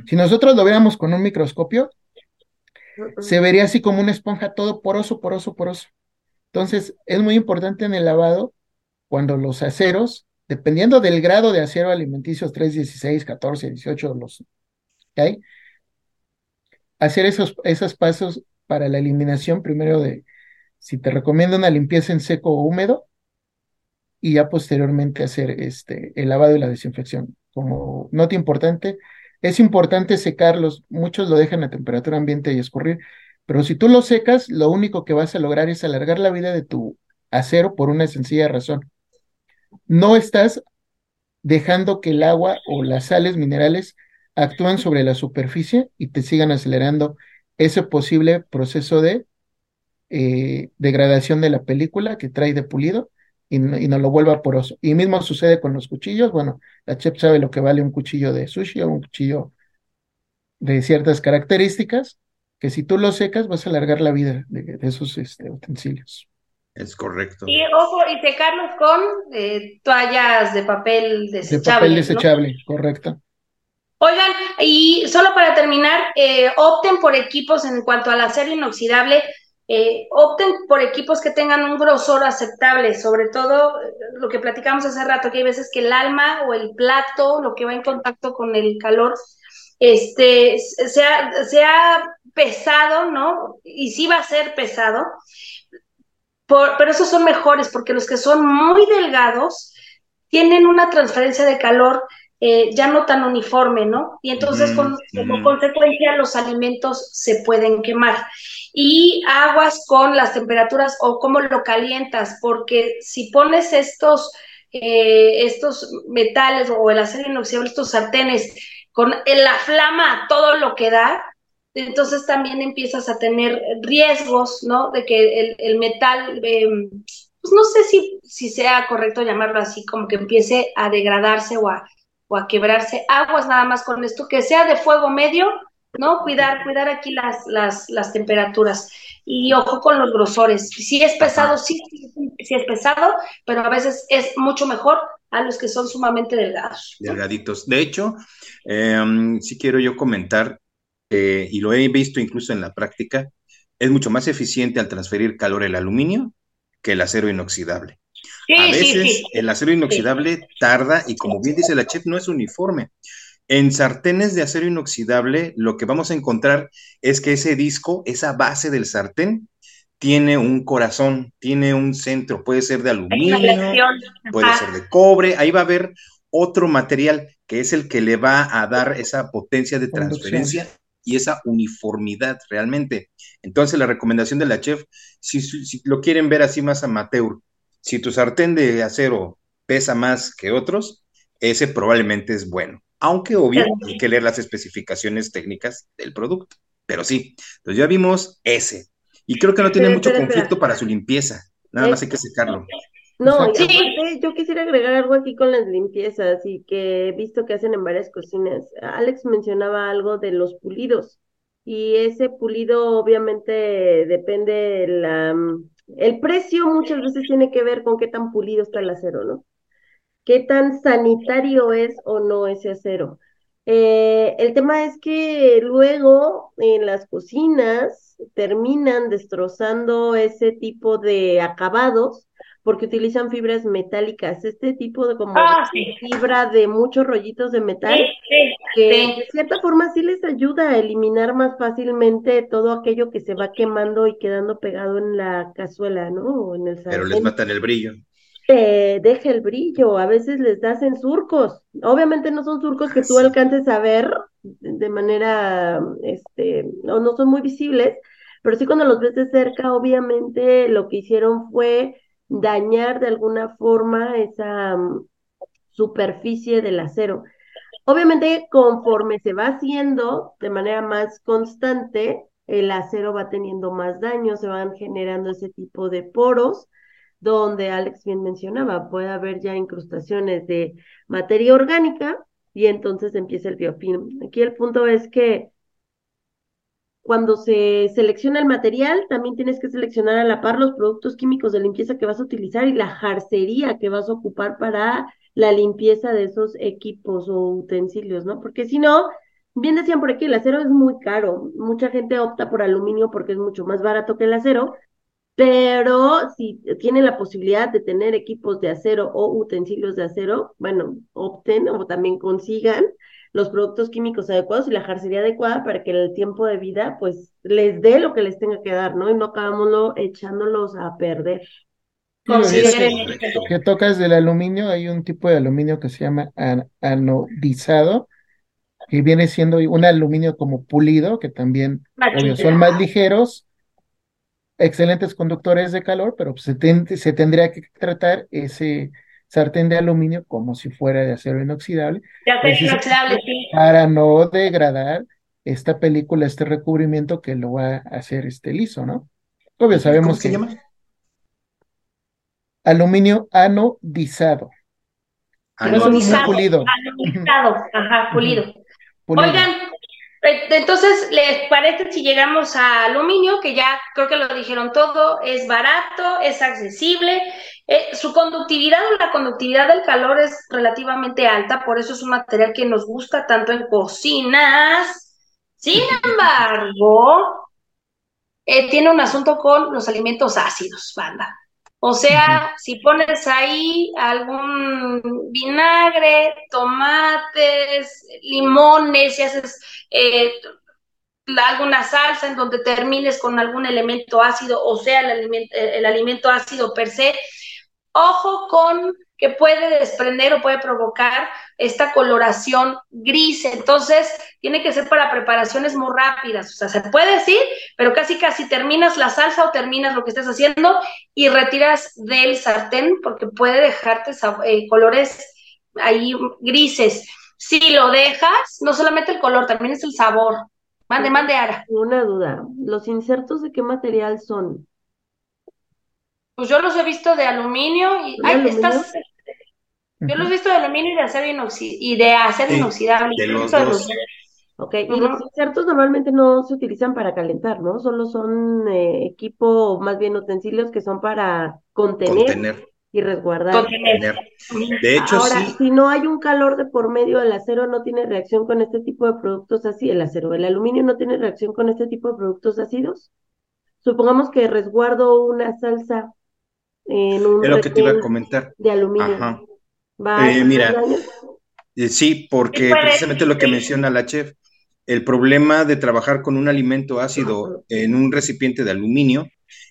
S5: Si nosotros lo viéramos con un microscopio, se vería así como una esponja todo poroso, poroso, poroso. Entonces, es muy importante en el lavado cuando los aceros, dependiendo del grado de acero alimenticio, 3, 16, 14, 18, los que hay, hacer esos, esos pasos para la eliminación, primero de si te recomiendo una limpieza en seco o húmedo, y ya posteriormente hacer este, el lavado y la desinfección. Como nota importante, es importante secarlos, muchos lo dejan a temperatura ambiente y escurrir, pero si tú lo secas, lo único que vas a lograr es alargar la vida de tu acero por una sencilla razón. No estás dejando que el agua o las sales minerales actúan sobre la superficie y te sigan acelerando ese posible proceso de eh, degradación de la película que trae de pulido y no, lo vuelva poroso. Y mismo sucede con los cuchillos. Bueno, la chef sabe lo que vale un cuchillo de sushi o un cuchillo de ciertas características, que si tú lo secas vas a alargar la vida de, esos este, utensilios.
S4: Es correcto.
S6: Y ojo, y secarlos con eh, toallas de papel desechable.
S5: De papel desechable, correcto.
S6: Oigan, y solo para terminar, eh, opten por equipos en cuanto al acero inoxidable, eh, opten por equipos que tengan un grosor aceptable, sobre todo eh, lo que platicamos hace rato, que hay veces que el alma o el plato, lo que va en contacto con el calor, este, sea, sea pesado, ¿no? Y sí va a ser pesado, pero esos son mejores porque los que son muy delgados tienen una transferencia de calor eh, ya no tan uniforme, ¿no? Y entonces como consecuencia los alimentos se pueden quemar. Y aguas con las temperaturas o cómo lo calientas, porque si pones estos, eh, estos metales o el acero inoxidable, estos sartenes, con la flama todo lo que da, entonces también empiezas a tener riesgos, ¿no? De que el, metal, em, pues no sé si, si sea correcto llamarlo así, como que empiece a degradarse o a o a quebrarse. Aguas nada más con esto, que sea de fuego medio, ¿no? Cuidar, cuidar aquí las, las, las temperaturas. Y ojo con los grosores. Si es pesado, sí, sí, es pesado, pero a veces es mucho mejor a los que son sumamente delgados.
S4: Delgaditos. De hecho, eh, sí quiero yo comentar, y lo he visto incluso en la práctica, es mucho más eficiente al transferir calor el aluminio que el acero inoxidable a veces el acero inoxidable tarda y como bien dice la chef, no es uniforme. En sartenes de acero inoxidable lo que vamos a encontrar es que ese disco, esa base del sartén, tiene un corazón, tiene un centro, puede ser de aluminio, puede ser de cobre, ahí va a haber otro material que es el que le va a dar esa potencia de transferencia y esa uniformidad realmente. Entonces la recomendación de la chef, si, si lo quieren ver así más amateur, si tu sartén de acero pesa más que otros, ese probablemente es bueno. Aunque obvio, hay que leer las especificaciones técnicas del producto. Pero sí, entonces ya vimos ese. Y creo que no tiene mucho conflicto para su limpieza. Nada más hay que secarlo.
S3: No, yo quisiera agregar algo aquí con las limpiezas y que he visto que hacen en varias cocinas. Alex mencionaba algo de los pulidos y ese pulido obviamente depende de la el precio muchas veces tiene que ver con qué tan pulido está el acero, ¿no? Qué tan sanitario es o no ese acero. Eh, el tema es que luego en las cocinas terminan destrozando ese tipo de acabados porque utilizan fibras metálicas, este tipo de como ah, fibra de muchos rollitos de metal, que de cierta forma sí les ayuda a eliminar más fácilmente todo aquello que se va quemando y quedando pegado en la cazuela, ¿no? en el
S4: Pero les matan el brillo.
S3: Eh, deja el brillo, a veces les das en surcos. Obviamente no son surcos que tú alcances a ver de manera, este, no, no son muy visibles, pero sí cuando los ves de cerca, obviamente lo que hicieron fue dañar de alguna forma esa mm, superficie del acero. Obviamente, conforme se va haciendo de manera más constante, el acero va teniendo más daño, se van generando ese tipo de poros, donde Alex bien mencionaba, puede haber ya incrustaciones de materia orgánica y entonces empieza el biofilm. Aquí el punto es que cuando se selecciona el material, también tienes que seleccionar a la par los productos químicos de limpieza que vas a utilizar y la jarcería que vas a ocupar para la limpieza de esos equipos o utensilios, ¿no? Porque si no, bien decían por aquí, el acero es muy caro. Mucha gente opta por aluminio porque es mucho más barato que el acero, pero si tienen la posibilidad de tener equipos de acero o utensilios de acero, bueno, opten o también consigan los productos químicos adecuados y la jarcería adecuada para que el tiempo de vida pues les dé lo que les tenga que dar, ¿no? Y no acabámoslo echándolos a perder.
S5: que, tocas del aluminio, hay un tipo de aluminio que se llama anodizado, que viene siendo un aluminio como pulido, que también son más ligeros, excelentes conductores de calor, pero pues, se, se tendría que tratar ese, sartén de aluminio como si fuera de acero inoxidable.
S6: De acero inoxidable, sí.
S5: Para no degradar esta película, este recubrimiento que lo va a hacer este liso, ¿no? Obvio, sabemos ¿Cómo se llama? Aluminio anodizado.
S6: Anodizado. Pulido. Anodizado, ajá, pulido. pulido. Oigan, entonces, ¿les parece si llegamos a aluminio, que ya creo que lo dijeron todo, es barato, es accesible, eh, su conductividad o la conductividad del calor es relativamente alta, por eso es un material que nos gusta tanto en cocinas. Sin embargo, eh, tiene un asunto con los alimentos ácidos, banda. O sea, si pones ahí algún vinagre, tomates, limones, si haces eh, alguna salsa en donde termines con algún elemento ácido o sea el alimento, el alimento ácido per se. Ojo con que puede desprender o puede provocar esta coloración gris. Entonces, tiene que ser para preparaciones muy rápidas. O sea, se puede decir, pero casi casi terminas la salsa o terminas lo que estés haciendo y retiras del sartén porque puede dejarte eh, colores ahí grises. Si lo dejas, no solamente el color, también es el sabor. Mande, mande, Ara.
S3: Una duda. ¿Los insertos de qué material son?
S6: Pues yo los he visto de aluminio y ay, estas yo los he visto de aluminio y de acero, y de acero inoxidable.
S4: De los dos.
S3: Ok, y los insertos normalmente no se utilizan para calentar, ¿no? Solo son eh, equipo, más bien utensilios que son para contener, y resguardar.
S6: Contener.
S4: De hecho,
S3: Ahora,
S4: sí.
S3: si no hay un calor de por medio, el acero no tiene reacción con este tipo de productos así, el acero, el aluminio no tiene reacción con este tipo de productos ácidos. Supongamos que resguardo una salsa en un
S4: Es lo que te iba a comentar.
S3: de aluminio.
S4: Ajá.
S3: ¿Va a
S4: Eh, mira? Eh, Sí, porque precisamente lo que menciona la chef, el problema de trabajar con un alimento ácido en un recipiente de aluminio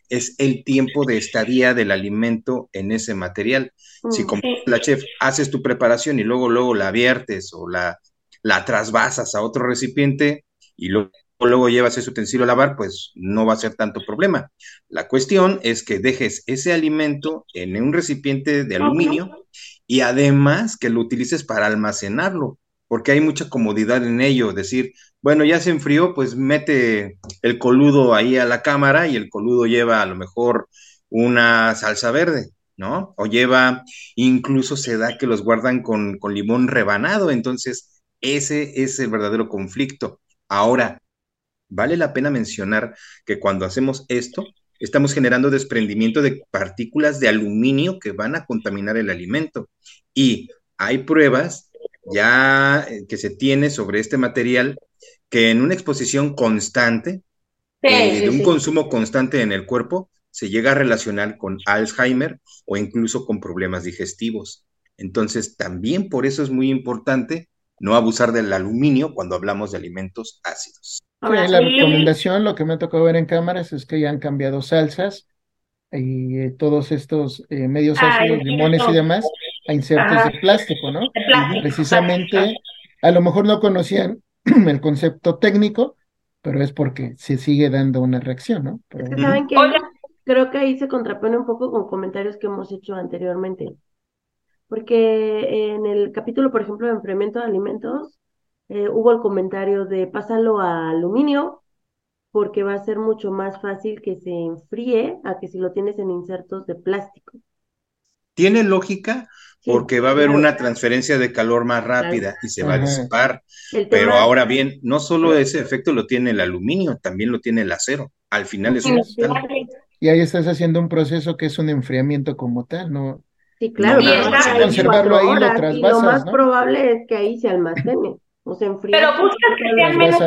S4: es el tiempo de estadía del alimento en ese material. Si
S3: Mm.
S4: como la chef haces tu preparación y luego luego la viertes o la, la trasvasas a otro recipiente y luego, luego llevas ese utensilio a lavar, pues no va a ser tanto problema. La cuestión es que dejes ese alimento en un recipiente de aluminio y además que lo utilices para almacenarlo, porque hay mucha comodidad en ello, decir, bueno, ya se enfrió, pues mete el coludo ahí a la cámara y el coludo lleva a lo mejor una salsa verde, ¿no? O lleva, incluso se da que los guardan con, con limón rebanado, entonces ese es el verdadero conflicto. Ahora, vale la pena mencionar que cuando hacemos esto, estamos generando desprendimiento de partículas de aluminio que van a contaminar el alimento. Y hay pruebas ya eh, que se tiene sobre este material que en una exposición constante,
S6: Sí,
S4: eh,
S6: sí,
S4: de un
S6: sí.
S4: consumo constante en el cuerpo, se llega a relacionar con Alzheimer o incluso con problemas digestivos. Entonces, también por eso es muy importante no abusar del aluminio cuando hablamos de alimentos ácidos.
S3: Ahora,
S5: Sí, la recomendación, lo que me ha tocado ver en cámaras es que ya han cambiado salsas y eh, todos estos eh, medios
S6: Ah,
S5: ácidos, limones y demás, a insertos
S6: Ajá.
S5: de plástico, ¿no?
S6: De plástico,
S5: Precisamente, a lo mejor no conocían el concepto técnico, pero es porque se sigue dando una reacción, ¿no? Pero
S3: Es que
S5: bueno.
S3: saben que
S6: Oiga.
S3: creo que ahí se contrapone un poco con comentarios que hemos hecho anteriormente. Porque en el capítulo, por ejemplo, de enfriamiento de alimentos, eh, hubo el comentario de pásalo a aluminio, porque va a ser mucho más fácil que se enfríe a que si lo tienes en insertos de plástico.
S4: Tiene lógica
S3: Sí,
S4: porque va a haber
S3: claro.
S4: una transferencia de calor más rápida y se va a disipar. Pero ahora bien, no solo ese efecto lo tiene el aluminio, también lo tiene el acero. Al final es un metal.
S5: Y ahí estás haciendo un proceso que es un enfriamiento como tal, ¿no?
S3: Sí, claro,
S4: No, no,
S3: ahí
S5: conservarlo ahí, lo
S3: y lo más
S5: ¿no?
S3: probable es que ahí se almacene o se enfríe.
S6: Pero buscas que sean menos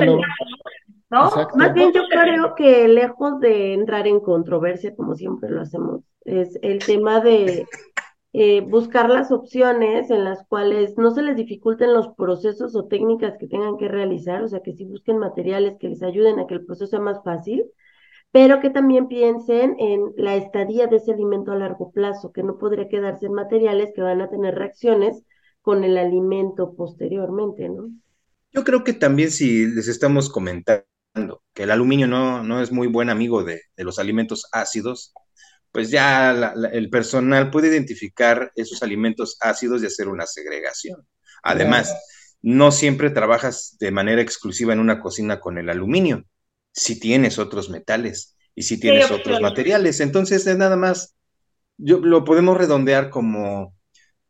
S6: ¿no?
S5: Exacto.
S3: Más bien yo creo que lejos de entrar en controversia, como siempre lo hacemos, es el tema de eh, buscar las opciones en las cuales no se les dificulten los procesos o técnicas que tengan que realizar, o sea, que sí busquen materiales que les ayuden a que el proceso sea más fácil, pero que también piensen en la estadía de ese alimento a largo plazo, que no podría quedarse en materiales que van a tener reacciones con el alimento posteriormente, ¿no?
S4: Yo creo que también si les estamos comentando que el aluminio no, no es muy buen amigo de, de los alimentos ácidos, pues ya la- la- el personal puede identificar esos alimentos ácidos y hacer una segregación. Además, no siempre trabajas de manera exclusiva en una cocina con el aluminio. Si tienes otros metales y si tienes otros materiales, entonces es nada más, yo lo podemos redondear como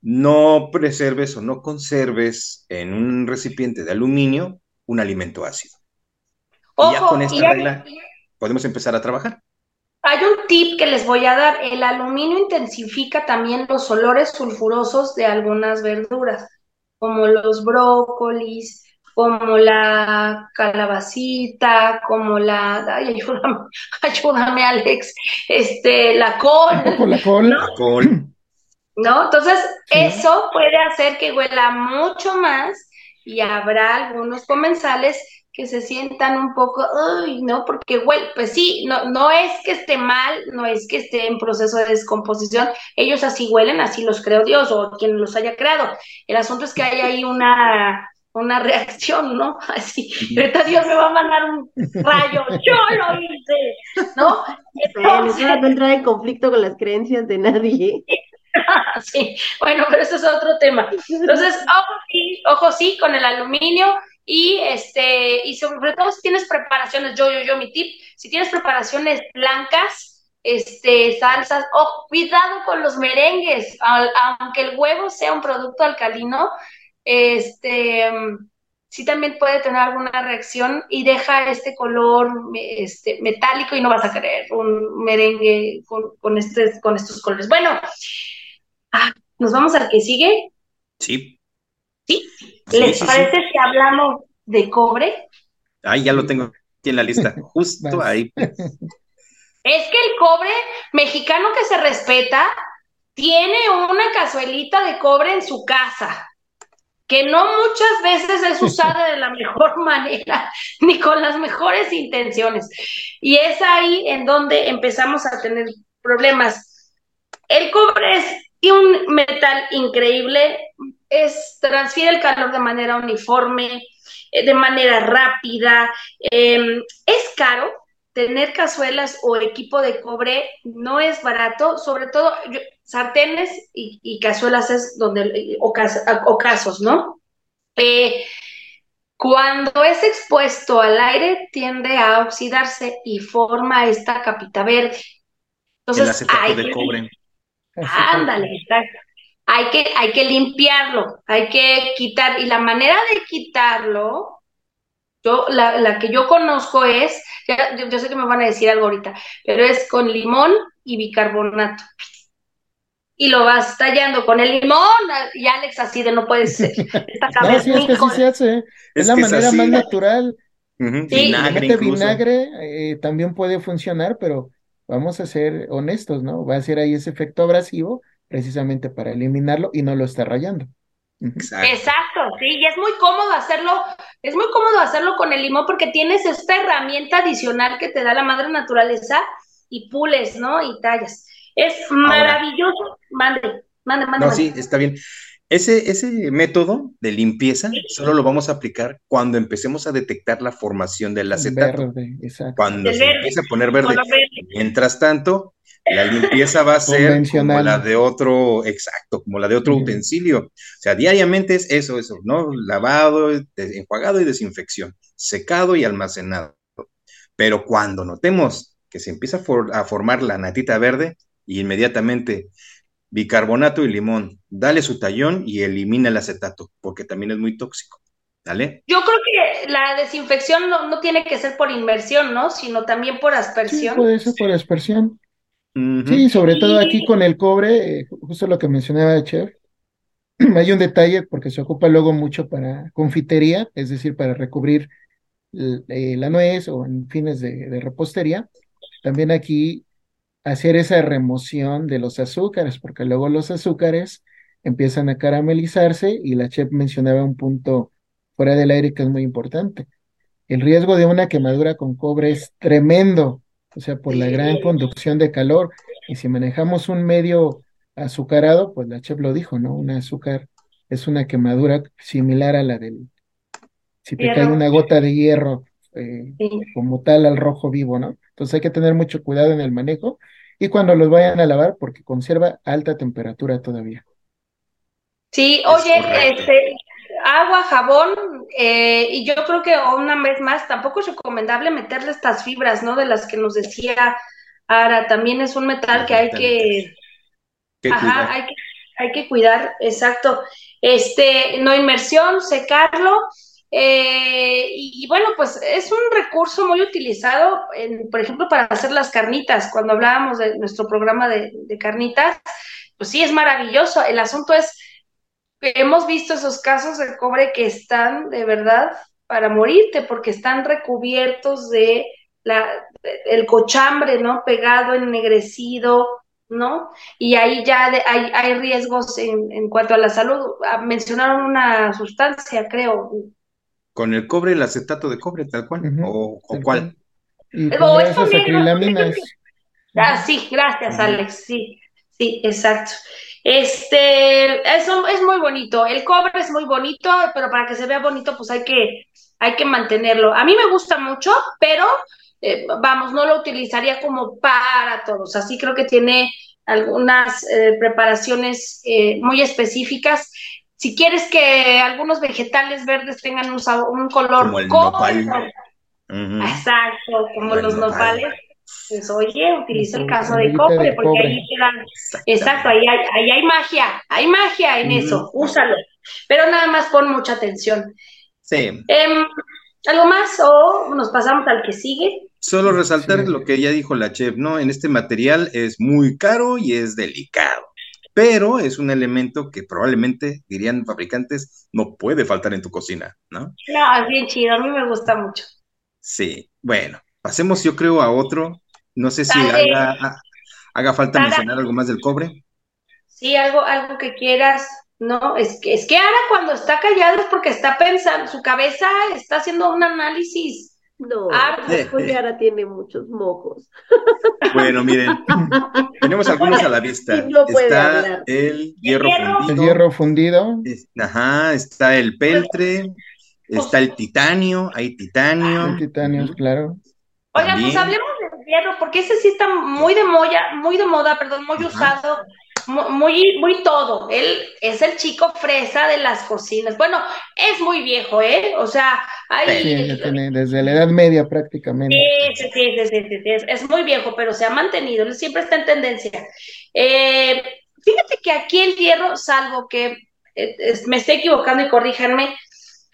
S4: no preserves o no conserves en un recipiente de aluminio un alimento ácido. Y ya
S6: Ojo,
S4: con esta
S6: y hay-
S4: regla podemos empezar a trabajar.
S6: Hay un tip que les voy a dar. El aluminio intensifica también los olores sulfurosos de algunas verduras, como los brócolis, como la calabacita, como la, ay, ayúdame, ayúdame, Alex, este, la
S5: Un
S6: col,
S5: poco la col.
S6: ¿no?
S4: Alcohol,
S6: ¿no? Entonces,
S5: Sí.
S6: eso puede hacer que huela mucho más y habrá algunos comensales que se sientan un poco, uy, ¿no? Porque huele, pues sí, no, no es que esté mal, no es que esté en proceso de descomposición, ellos así huelen, así los creó Dios o quien los haya creado. El asunto es que hay ahí una, una reacción, ¿no? Así, ahorita Dios me va a mandar un rayo, yo lo hice, ¿no?
S3: Entonces, no entrar en conflicto con las creencias de nadie.
S6: sí, bueno, pero eso es otro tema. Entonces, ojo sí, ojo sí con el aluminio, y este, y sobre todo si tienes preparaciones, yo, yo, yo, mi tip, si tienes preparaciones blancas, este, salsas, oh, cuidado con los merengues, aunque el huevo sea un producto alcalino, este, sí también puede tener alguna reacción y deja este color este, metálico y no vas a querer un merengue con, con, este, con estos colores. Bueno, ah, nos vamos al que sigue.
S4: Sí.
S6: ¿Sí? ¿Les parece si hablamos de cobre?
S4: Ay, ya lo tengo aquí en la lista, justo ahí.
S6: Es que el cobre mexicano que se respeta tiene una cazuelita de cobre en su casa, que no muchas veces es usada de la mejor manera, ni con las mejores intenciones. Y es ahí en donde empezamos a tener problemas. El cobre es un metal increíble, es, transfiere el calor de manera uniforme, eh, de manera rápida. Em, es caro tener cazuelas o equipo de cobre, no es barato, sobre todo sartenes y, cazuelas es donde, o, casos, ¿no? Eh, cuando es expuesto al aire, tiende a oxidarse y forma esta capita verde.
S4: Entonces, el de cobre.
S6: Ándale, exacto. Hay que, hay que limpiarlo, hay que quitar, y la manera de quitarlo, yo, la, la que yo conozco es, yo, sé que me van a decir algo ahorita, pero es con limón y bicarbonato. Y lo vas tallando con el limón, y Alex así de no puede ser.
S5: no, sí, es que sí se hace, es, la manera más natural.
S4: Vinagre,
S5: vinagre eh, también puede funcionar, pero vamos a ser honestos, ¿no? Va a ser ahí ese efecto abrasivo precisamente para eliminarlo y no lo está rayando.
S6: Exacto. sí, y es muy cómodo hacerlo, es muy cómodo hacerlo con el limón porque tienes esta herramienta adicional que te da la madre naturaleza y pules, ¿no? Y tallas. Es maravilloso. mande, mande, mande.
S4: No, sí, está bien. Ese, ese método de limpieza solo lo vamos a aplicar cuando empecemos a detectar la formación del acetato. Cuando se empieza a poner verde. Mientras tanto, la limpieza va a ser como la de otro, exacto, como la de otro utensilio. O sea, diariamente es eso, eso, ¿no? Lavado, enjuagado y desinfección, secado y almacenado. Pero cuando notemos que se empieza a, formar la natita verde, y inmediatamente bicarbonato y limón, dale su tallón y elimina el acetato, porque también es muy tóxico. ¿Dale?
S6: Yo creo que la desinfección no, tiene que ser por inmersión, ¿no? Sino también por aspersión.
S5: Sí, puede ser por aspersión. Sí, sobre todo aquí con el cobre, eh, justo lo que mencionaba el chef, hay un detalle porque se ocupa luego mucho para confitería, es decir, para recubrir eh, la nuez o en fines de, repostería. También aquí hacer esa remoción de los azúcares, porque luego los azúcares empiezan a caramelizarse y la chef mencionaba un punto fuera del aire que es muy importante. El riesgo de una quemadura con cobre es tremendo o sea, por la gran conducción de calor. Y si manejamos un medio azucarado, pues la chef lo dijo, ¿no? Un azúcar es una quemadura similar a la del, si te cae una gota de hierro eh, como tal al rojo vivo, ¿no? Entonces hay que tener mucho cuidado en el manejo y cuando los vayan a lavar porque conserva alta temperatura todavía.
S6: Sí, oye, este, agua, jabón, eh, y yo creo que una vez más tampoco es recomendable meterle estas fibras, ¿no? De las que nos decía Ara, también es un metal que hay que, ajá, hay que, hay que cuidar, exacto. Este, no inmersión, secarlo, eh, y, bueno, pues es un recurso muy utilizado, en, por ejemplo, para hacer las carnitas. Cuando hablábamos de nuestro programa de, carnitas, pues sí, es maravilloso. El asunto es hemos visto esos casos de cobre que están de verdad para morirte porque están recubiertos de la, el cochambre, ¿no? Pegado, ennegrecido, ¿no? Y ahí ya hay, hay, riesgos en, en, cuanto a la salud. Ah, mencionaron una sustancia, creo.
S4: Con el cobre, el acetato de cobre, tal cual. O, o
S5: acrilaminas.
S6: Ah, sí, gracias. Alex. Sí, sí, exacto. Este, eso es muy bonito. El cobre es muy bonito, pero para que se vea bonito, pues hay que, hay que mantenerlo. A mí me gusta mucho, pero eh, vamos, no lo utilizaría como para todos. Así creo que tiene algunas eh, preparaciones eh, muy específicas. Si quieres que algunos vegetales verdes tengan un, sabor- un color
S4: Como el
S6: cobre,
S4: nopal.
S6: Exacto, como
S4: El
S6: los
S4: nopal.
S6: nopales. Pues oye, utiliza el caso de cobre,
S5: de
S6: porque
S5: cobre.
S6: ahí te dan. Exacto, ahí hay, ahí hay magia, hay magia en eso, úsalo. Pero nada más pon mucha atención.
S4: Sí.
S6: Em, ¿algo más o nos pasamos al que sigue?
S4: Solo resaltar
S5: Sí.
S4: lo que ya dijo la chef, ¿no? En este material es muy caro y es delicado, pero es un elemento que probablemente, dirían fabricantes, no puede faltar en tu cocina, ¿no?
S6: No, es bien chido, a mí me gusta mucho.
S4: Sí, bueno, pasemos yo creo a otro. No sé si haga, ha- haga falta mencionar algo más del cobre.
S6: Sí, algo, algo que quieras, ¿no? Es que, es que ahora cuando está callado es porque está pensando, su cabeza está haciendo un análisis.
S3: No,
S6: Ah,
S3: después de ahora tiene muchos mocos.
S4: Bueno, miren, tenemos algunos a la vista.
S3: Y no puede
S4: Está
S3: hablar.
S4: el hierro
S6: hierro.
S5: El
S4: fundido.
S5: hierro fundido.
S4: es- Ajá, está el peltre, está el titanio, hay titanio.
S5: El titanio, claro.
S6: Oigan, pues hablemos del hierro, porque ese sí está muy de moda, muy de moda, perdón, muy
S4: Ajá.
S6: usado, muy, muy todo. Él es el chico fresa de las cocinas. Bueno, es muy viejo, ¿eh? O sea.
S5: Sí, tiene desde la Edad Media prácticamente.
S6: Sí, sí, sí, sí, sí, sí, sí, es, muy viejo, pero se ha mantenido, él siempre está en tendencia. Eh, fíjate que aquí el hierro, salvo que eh, me estoy equivocando y corríjanme,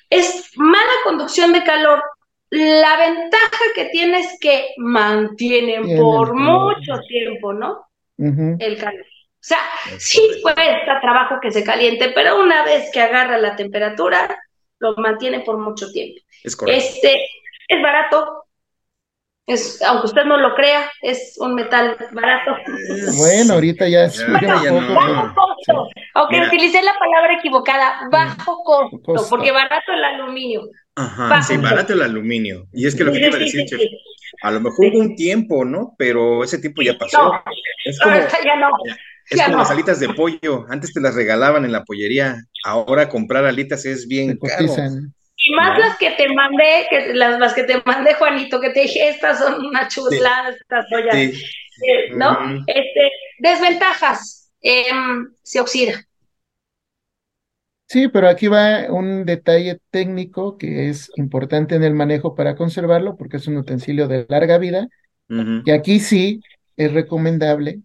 S6: es mala conducción de calor. La ventaja que tiene es que mantienen
S5: Tiene
S6: por mucho tiempo, ¿no? El calor. O sea,
S4: Es
S6: sí cuesta trabajo que se caliente, pero una vez que agarra la temperatura, lo mantiene por mucho tiempo.
S4: Es correcto.
S6: Este es barato, es, aunque usted no lo crea, es un metal barato.
S5: Bueno, ahorita ya es
S4: Ya,
S5: un
S4: ya
S5: poco.
S4: no.
S6: Bajo costo, aunque
S4: Mira.
S6: utilicé la palabra equivocada, bajo costo,
S5: Costo.
S6: porque barato el aluminio.
S4: Ajá,
S6: Bajo
S4: sí,
S6: costo.
S4: barato el aluminio. Y es que lo que
S6: Sí,
S4: te iba a decir,
S6: sí,
S4: chef, a lo mejor hubo un tiempo, ¿no? Pero ese tiempo ya pasó.
S6: No,
S4: Es como,
S6: ahorita ya no.
S4: Es
S6: ya
S4: como
S6: no.
S4: las alitas de pollo. Antes te las regalaban en la pollería. Ahora comprar alitas es bien caro.
S6: Y más
S4: No.
S6: las que te mandé, que, las, las que te mandé, Juanito, que te dije, estas son una chulada, estas joyas.
S4: Sí.
S6: Eh, ¿no? Este, desventajas, em, se oxida.
S5: Sí, pero aquí va un detalle técnico que es importante en el manejo para conservarlo, porque es un utensilio de larga vida,
S4: Ujú.
S5: y aquí sí es recomendable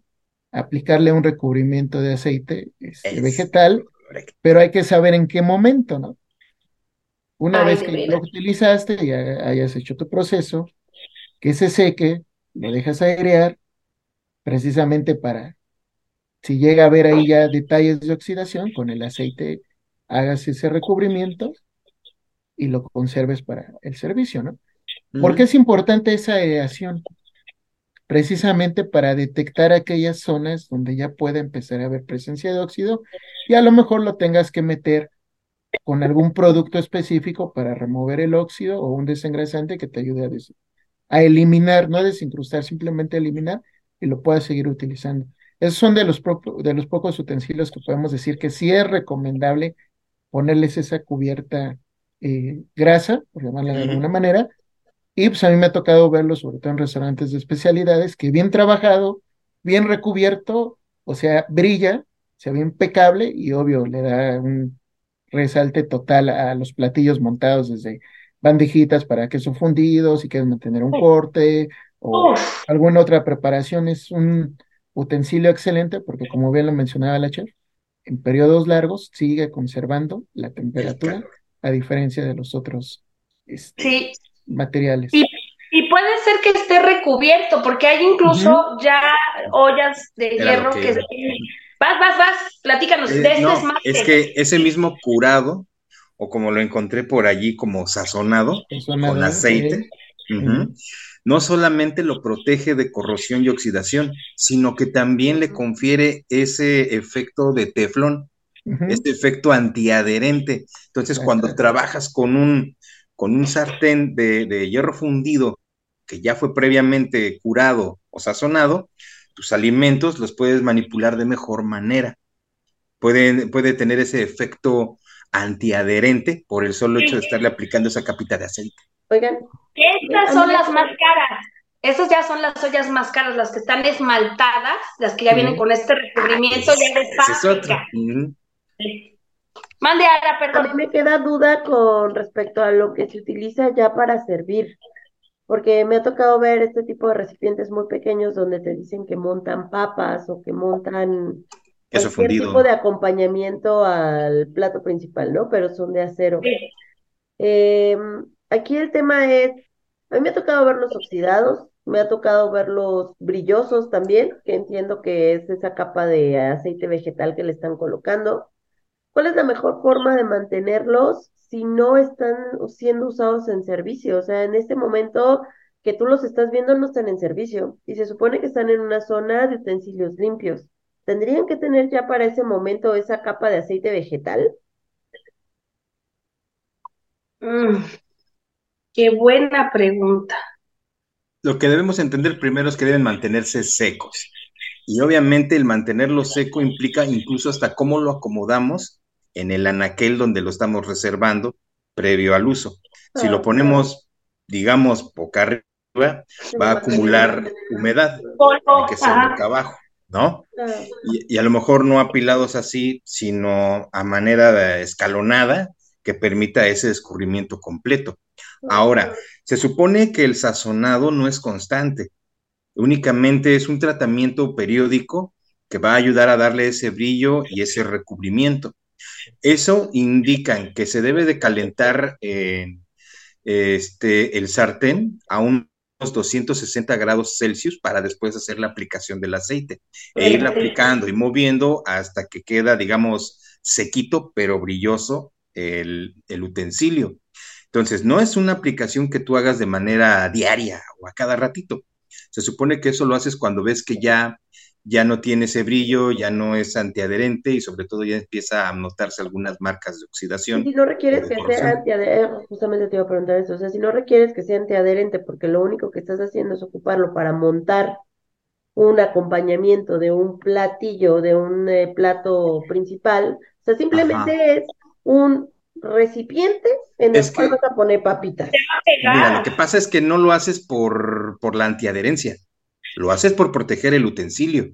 S5: aplicarle un recubrimiento de aceite este,
S4: Es
S5: vegetal,
S4: correcto.
S5: pero hay que saber en qué momento, ¿no? Una
S6: Ay,
S5: vez que lo utilizaste y ha- hayas hecho tu proceso, que se seque, lo dejas airear, precisamente para, si llega a haber ahí ya detalles de oxidación, con el aceite hagas ese recubrimiento y lo conserves para el servicio, ¿no? ¿Por qué es importante esa aireación? Precisamente para detectar aquellas zonas donde ya puede empezar a haber presencia de óxido y a lo mejor lo tengas que meter con algún producto específico para remover el óxido o un desengrasante que te ayude a, des- a eliminar, no a desincrustar, simplemente a eliminar y lo puedas seguir utilizando. Esos son de los, de los pocos utensilios que podemos decir que sí es recomendable ponerles esa cubierta eh, grasa, por llamarla de alguna manera, y pues a mí me ha tocado verlo, sobre todo en restaurantes de especialidades, que bien trabajado, bien recubierto, o sea, brilla, se ve impecable y obvio le da un resalte total a los platillos montados desde bandejitas para queso fundido, si quieres mantener un corte o
S6: Uf,
S5: alguna otra preparación. Es un utensilio excelente porque como bien lo mencionaba la chef, en periodos largos sigue conservando la temperatura a diferencia de los otros este,
S6: sí.
S5: Materiales.
S6: Y, y puede ser que esté recubierto, porque hay incluso ya ollas de
S4: Era
S6: hierro
S4: que.
S6: Vas, vas, vas, platícanos
S4: Eh,
S6: de este
S4: no,
S6: esmalte.
S4: es que ese mismo curado, o como lo encontré por allí como sazonado, con aceite,
S5: eh,
S4: no solamente lo protege de corrosión y oxidación, sino que también le confiere ese efecto de teflón,
S5: ujú.
S4: este efecto antiadherente. Entonces, cuando trabajas con un, con un sartén de, hierro fundido que ya fue previamente curado o sazonado, tus alimentos los puedes manipular de mejor manera. Puede, puede tener ese efecto antiadherente por el solo hecho de estarle aplicando esa capita de aceite.
S6: Oigan, estas son las más caras. Esas ya son las ollas más caras, las que están esmaltadas, las que ya vienen con este recubrimiento ya de fábrica. Mande Ara, perdón.
S3: A mí me queda duda con respecto a lo que se utiliza ya para servir, porque me ha tocado ver este tipo de recipientes muy pequeños donde te dicen que montan papas o que montan cualquier tipo de acompañamiento al plato principal, ¿no? Pero son de acero. Em, aquí el tema es, a mí me ha tocado verlos oxidados, me ha tocado verlos brillosos también, que entiendo que es esa capa de aceite vegetal que le están colocando. ¿Cuál es la mejor forma de mantenerlos si no están siendo usados en servicio? O sea, en este momento que tú los estás viendo no están en servicio y se supone que están en una zona de utensilios limpios. ¿Tendrían que tener ya para ese momento esa capa de aceite vegetal?
S6: Mm, qué buena pregunta.
S4: Lo que debemos entender primero es que deben mantenerse secos. Y obviamente el mantenerlo seco implica incluso hasta cómo lo acomodamos en el anaquel donde lo estamos reservando previo al uso. Si lo ponemos, digamos, boca arriba, va a acumular humedad, que ser boca abajo. ¿no? Y, a lo mejor no apilados así, sino a manera de escalonada que permita ese escurrimiento completo. Ahora, se supone que el sazonado no es constante, únicamente es un tratamiento periódico que va a ayudar a darle ese brillo y ese recubrimiento. Eso indica que se debe de calentar este, el sartén a un 260 grados Celsius para después hacer la aplicación del aceite e irla aplicando y moviendo hasta que queda, digamos, sequito pero brilloso el, el utensilio. Entonces, no es una aplicación que tú hagas de manera diaria o a cada ratito. Se supone que eso lo haces cuando ves que ya ya no tiene ese brillo, ya no es antiadherente y sobre todo ya empieza a notarse algunas marcas de oxidación.
S3: si no requieres que sea antiadherente, justamente te iba a preguntar eso, o sea, si no requieres que sea antiadherente porque lo único que estás haciendo es ocuparlo para montar un acompañamiento de un platillo, de un eh, plato principal, o sea, simplemente es un recipiente en el cual vas a poner papitas.
S4: Mira, lo que pasa es que no lo haces por, por la antiadherencia. Lo haces por proteger el utensilio.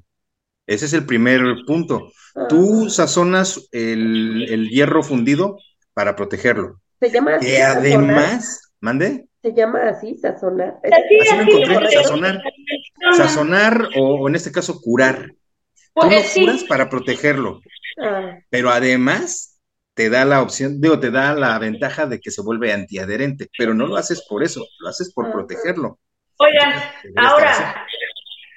S4: Ese es el primer punto. Tú sazonas el, hierro fundido para protegerlo.
S3: Se llama
S4: así. además, ¿mande?
S3: Se llama así, sazonar.
S4: Así lo encontré, sazonar. Sazonar o, en este caso curar. Tú lo curas para protegerlo. Ah. Pero además te da la opción, digo, te da la ventaja de que se vuelve antiadherente, pero no lo haces por eso, lo haces por ah. protegerlo.
S6: Oigan, ahora,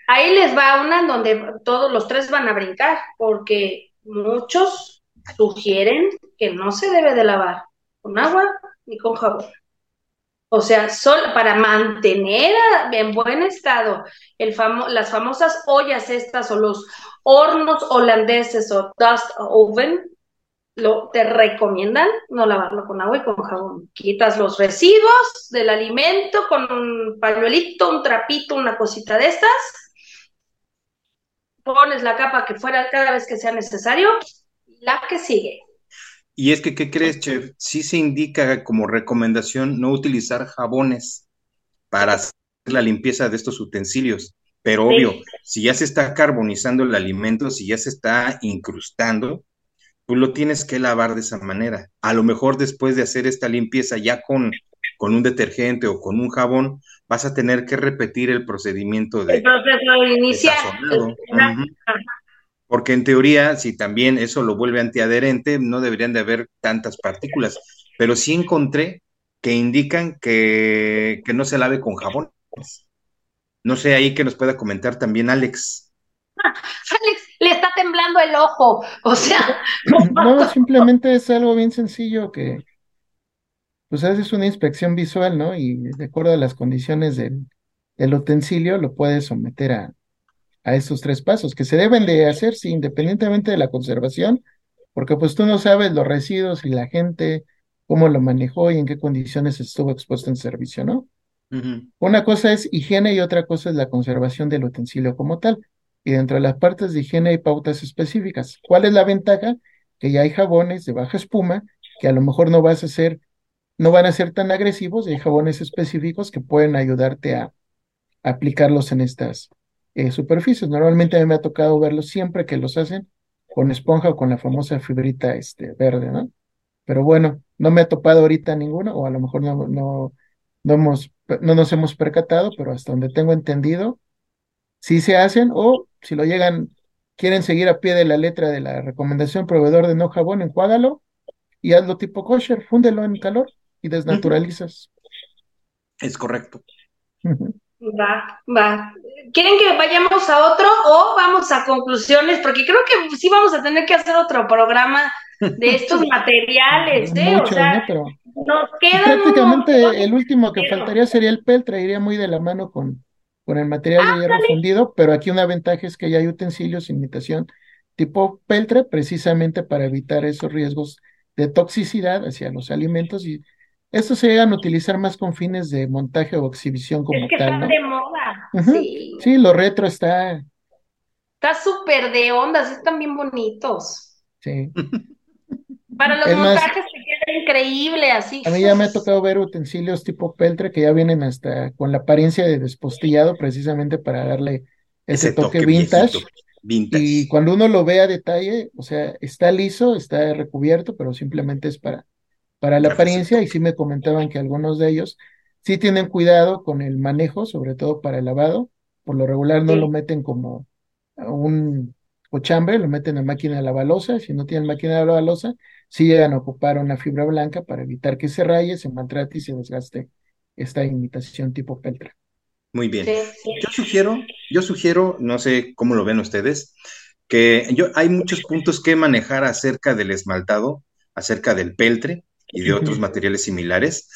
S6: ahí les va una en donde todos los tres van a brincar, porque muchos sugieren que no se debe de lavar con agua ni con jabón. O sea, solo para mantener en buen estado el las famosas ollas estas o los hornos holandeses o dust oven, lo, te recomiendan no lavarlo con agua y con jabón. Quitas los residuos del alimento con un pañuelito, un trapito, una cosita de estas. Pones la capa que fuera cada vez que sea necesario, la que sigue.
S4: Y es que, ¿qué crees, chef? Sí se indica como recomendación no utilizar jabones para hacer la limpieza de estos utensilios. Pero obvio, si ya se está carbonizando el alimento, si ya se está incrustando, tú lo tienes que lavar de esa manera. A lo mejor después de hacer esta limpieza ya con, con un detergente o con un jabón, vas a tener que repetir el procedimiento de...
S6: El proceso inicial.
S4: Porque en teoría, si también eso lo vuelve antiadherente, no deberían de haber tantas partículas. Pero sí encontré que indican que, que no se lave con jabón. No sé ahí que nos pueda comentar también Alex.
S6: Alex, temblando el ojo, o sea.
S5: No, simplemente es algo bien sencillo que, pues haces una inspección visual, ¿no? Y de acuerdo a las condiciones del, utensilio, lo puedes someter a, a estos tres pasos, que se deben de hacer, sí, independientemente de la conservación, porque pues tú no sabes los residuos y la gente cómo lo manejó y en qué condiciones estuvo expuesto en servicio, ¿no? Una cosa es higiene y otra cosa es la conservación del utensilio como tal. Y dentro de las partes de higiene hay pautas específicas. ¿Cuál es la ventaja? Que ya hay jabones de baja espuma que a lo mejor no vas a hacer, no van a ser tan agresivos, y hay jabones específicos que pueden ayudarte a, aplicarlos en estas eh, superficies. Normalmente a mí me ha tocado verlos siempre que los hacen con esponja o con la famosa fibrita este, verde, ¿no? Pero bueno, no me ha topado ahorita ninguno, o a lo mejor no, no, no, hemos, no nos hemos percatado, pero hasta donde tengo entendido, sí se hacen, o si lo llegan, quieren seguir a pie de la letra de la recomendación proveedor de no jabón, enjuágalo y hazlo tipo kosher, fúndelo en calor y desnaturalizas.
S4: Es correcto.
S6: Va, va. ¿Quieren que vayamos a otro o vamos a conclusiones? Porque creo que sí vamos a tener que hacer otro programa de estos materiales, ¿eh? o sea, nos quedan
S5: prácticamente el último que faltaría sería el peltre, iría muy de la mano con, con el material de hierro fundido, pero aquí una ventaja es que ya hay utensilios, imitación tipo peltre, precisamente para evitar esos riesgos de toxicidad hacia los alimentos y estos se llegan a utilizar más con fines de montaje o exhibición como
S6: es que
S5: tal,
S6: Están de moda. Sí.
S5: sí, lo retro está.
S6: Está súper de ondas, están bien bonitos.
S5: Sí.
S6: Para los montajes queda increíble así.
S5: A mí ya me ha tocado ver utensilios tipo peltre que ya vienen hasta con la apariencia de despostillado precisamente para darle ese, toque, vintage. Y cuando uno lo ve a detalle, o sea, está liso, está recubierto, pero simplemente es para, para la apariencia. Y sí me comentaban que algunos de ellos sí tienen cuidado con el manejo, sobre todo para el lavado. Por lo regular no lo meten como un cochambre, lo meten en máquina de lavalosa. Si no tienen máquina de lavalosa, sí llegan a ocupar una fibra blanca para evitar que se raye, se maltrate y se desgaste esta imitación tipo peltra.
S4: Muy bien. Yo sugiero, yo sugiero, no sé cómo lo ven ustedes, que yo hay muchos puntos que manejar acerca del esmaltado, acerca del peltre y de otros materiales similares.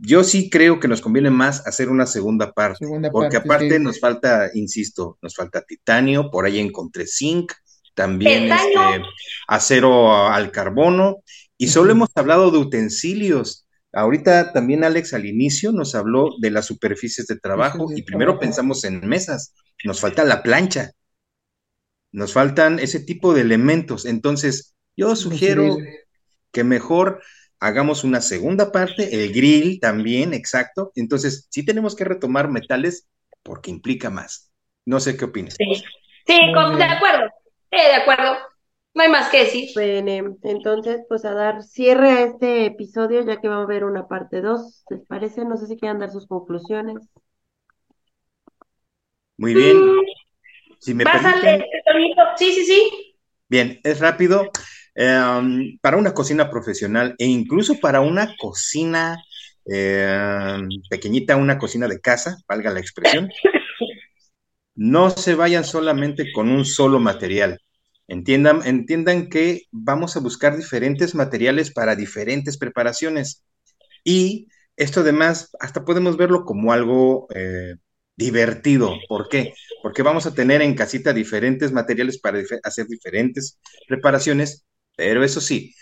S4: Yo sí creo que nos conviene más hacer una segunda parte, porque aparte nos falta, insisto, nos falta titanio, por ahí encontré zinc, también este, acero al carbono, y solo hemos hablado de utensilios. Ahorita también Alex al inicio nos habló de las superficies de trabajo y primero pensamos en mesas, nos falta la plancha, nos faltan ese tipo de elementos. Entonces, yo sugiero que mejor hagamos una segunda parte, el grill también, exacto. Entonces, sí tenemos que retomar metales porque implica más. No sé qué opinas.
S6: Sí, sí de acuerdo. Eh, de acuerdo. No hay más que decir.
S3: Bueno, entonces, pues a dar cierre a este episodio, ya que vamos a ver una parte 2, ¿les parece? No sé si quieran dar sus conclusiones.
S4: Muy bien. Mm, si me
S6: Pásale, Sí, sí, sí.
S4: Bien, es rápido. Em, para una cocina profesional e incluso para una cocina em, pequeñita, una cocina de casa, valga la expresión, no se vayan solamente con un solo material. Entiendan, entiendan que vamos a buscar diferentes materiales para diferentes preparaciones. Y esto además, hasta podemos verlo como algo eh, divertido. ¿Por qué? Porque vamos a tener en casita diferentes materiales para hacer diferentes preparaciones, pero eso sí,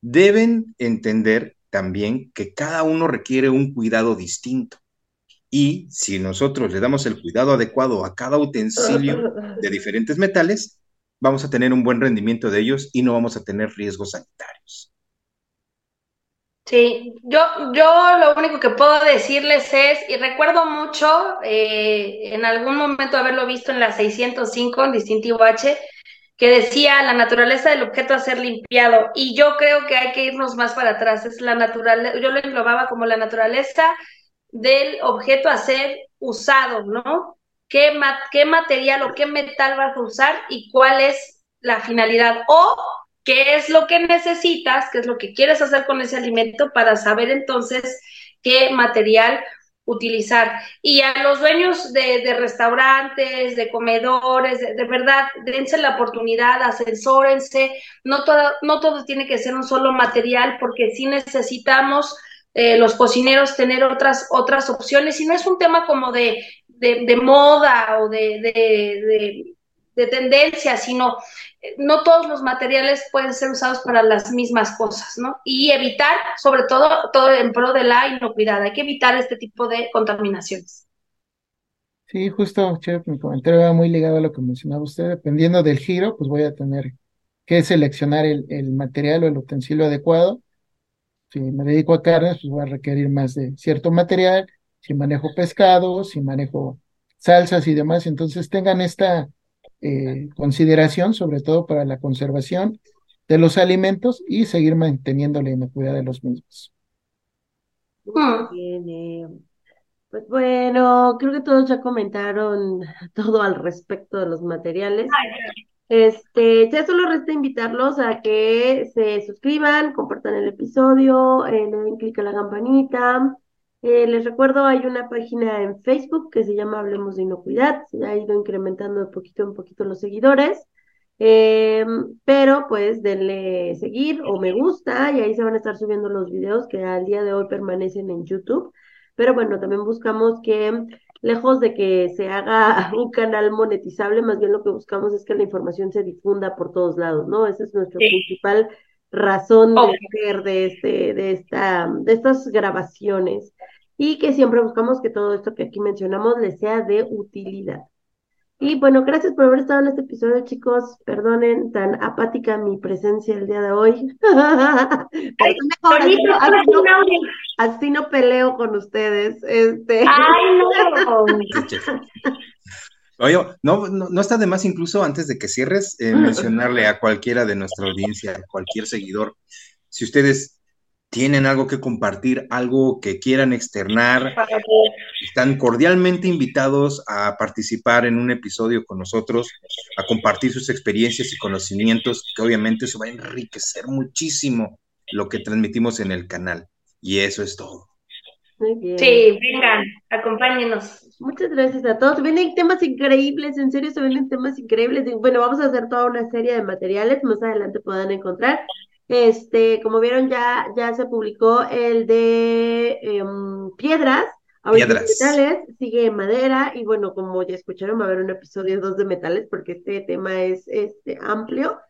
S4: deben entender también que cada uno requiere un cuidado distinto. Y si nosotros le damos el cuidado adecuado a cada utensilio de diferentes metales, vamos a tener un buen rendimiento de ellos y no vamos a tener riesgos sanitarios.
S6: Sí, yo, yo lo único que puedo decirles es, y recuerdo mucho eh, en algún momento haberlo visto en la 605, en distintivo H, que decía la naturaleza del objeto a ser limpiado. Y yo creo que hay que irnos más para atrás. Es la naturaleza, yo lo englobaba como la naturaleza del objeto a ser usado, ¿no? ¿Qué, qué material o qué metal vas a usar y cuál es la finalidad? O qué es lo que necesitas, qué es lo que quieres hacer con ese alimento para saber entonces qué material utilizar. Y a los dueños de, restaurantes, de comedores, de, verdad, dense la oportunidad, asesórense. No todo, no todo tiene que ser un solo material porque sí necesitamos eh, los cocineros tener otras, otras opciones y no es un tema como de, de, moda o de, de tendencia, sino no todos los materiales pueden ser usados para las mismas cosas, ¿no? Y evitar, sobre todo, todo en pro de la inocuidad, hay que evitar este tipo de contaminaciones.
S5: Sí, justo, Chef, mi comentario va muy ligado a lo que mencionaba usted. Dependiendo del giro, pues voy a tener que seleccionar el, el material o el utensilio adecuado. Si me dedico a carnes, pues voy a requerir más de cierto material. Si manejo pescado, si manejo salsas y demás, entonces tengan esta eh, consideración, sobre todo para la conservación de los alimentos y seguir manteniendo la inocuidad de los mismos.
S3: Bien, eh, pues bueno, creo que todos ya comentaron todo al respecto de los materiales. Este, ya solo resta invitarlos a que se suscriban, compartan el episodio, eh, le den clic a la campanita. Eh, les recuerdo, hay una página en Facebook que se llama Hablemos de Inocuidad. Se ha ido incrementando de poquito en poquito los seguidores. Eh, pero pues denle seguir o me gusta y ahí se van a estar subiendo los videos que al día de hoy permanecen en YouTube. Pero bueno, también buscamos que, lejos de que se haga un canal monetizable, más bien lo que buscamos es que la información se difunda por todos lados, ¿no? Esa es nuestra principal razón de ser de, este, de, esta, de estas grabaciones y que siempre buscamos que todo esto que aquí mencionamos les sea de utilidad. Y bueno, gracias por haber estado en este episodio, chicos. Perdonen tan apática mi presencia el día de hoy. así, no, peleo con ustedes. Este.
S6: Ay, no.
S4: Oye, no, no, está de más incluso antes de que cierres eh, mencionarle a cualquiera de nuestra audiencia, a cualquier seguidor, si ustedes tienen algo que compartir, algo que quieran externar, están cordialmente invitados a participar en un episodio con nosotros, a compartir sus experiencias y conocimientos, que obviamente eso va a enriquecer muchísimo lo que transmitimos en el canal. Y eso es todo.
S6: Muy bien. Sí, vengan, acompáñenos.
S3: Muchas gracias a todos. Vienen temas increíbles, en serio se vienen temas increíbles. Bueno, vamos a hacer toda una serie de materiales, más adelante puedan encontrar. Este, como vieron, ya, ya se publicó el de em, piedras. Ahorita metales, sigue madera, y bueno, como ya escucharon, va a haber un episodio 2 de metales, porque este tema es este, amplio.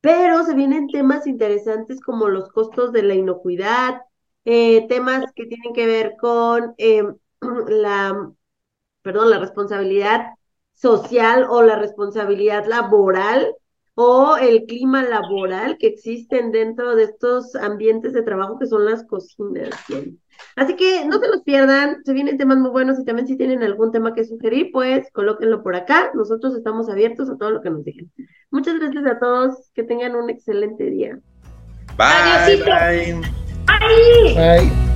S3: Pero se vienen temas interesantes como los costos de la inocuidad, eh, temas que tienen que ver con em, la, perdón, la responsabilidad social o la responsabilidad laboral o el clima laboral que existen dentro de estos ambientes de trabajo que son las cocinas. Así que no se los pierdan, se vienen temas muy buenos y también si tienen algún tema que sugerir, pues colóquenlo por acá. Nosotros estamos abiertos a todo lo que nos digan. Muchas gracias a todos, que tengan un excelente día.
S4: Bye. Bye.
S6: Bye.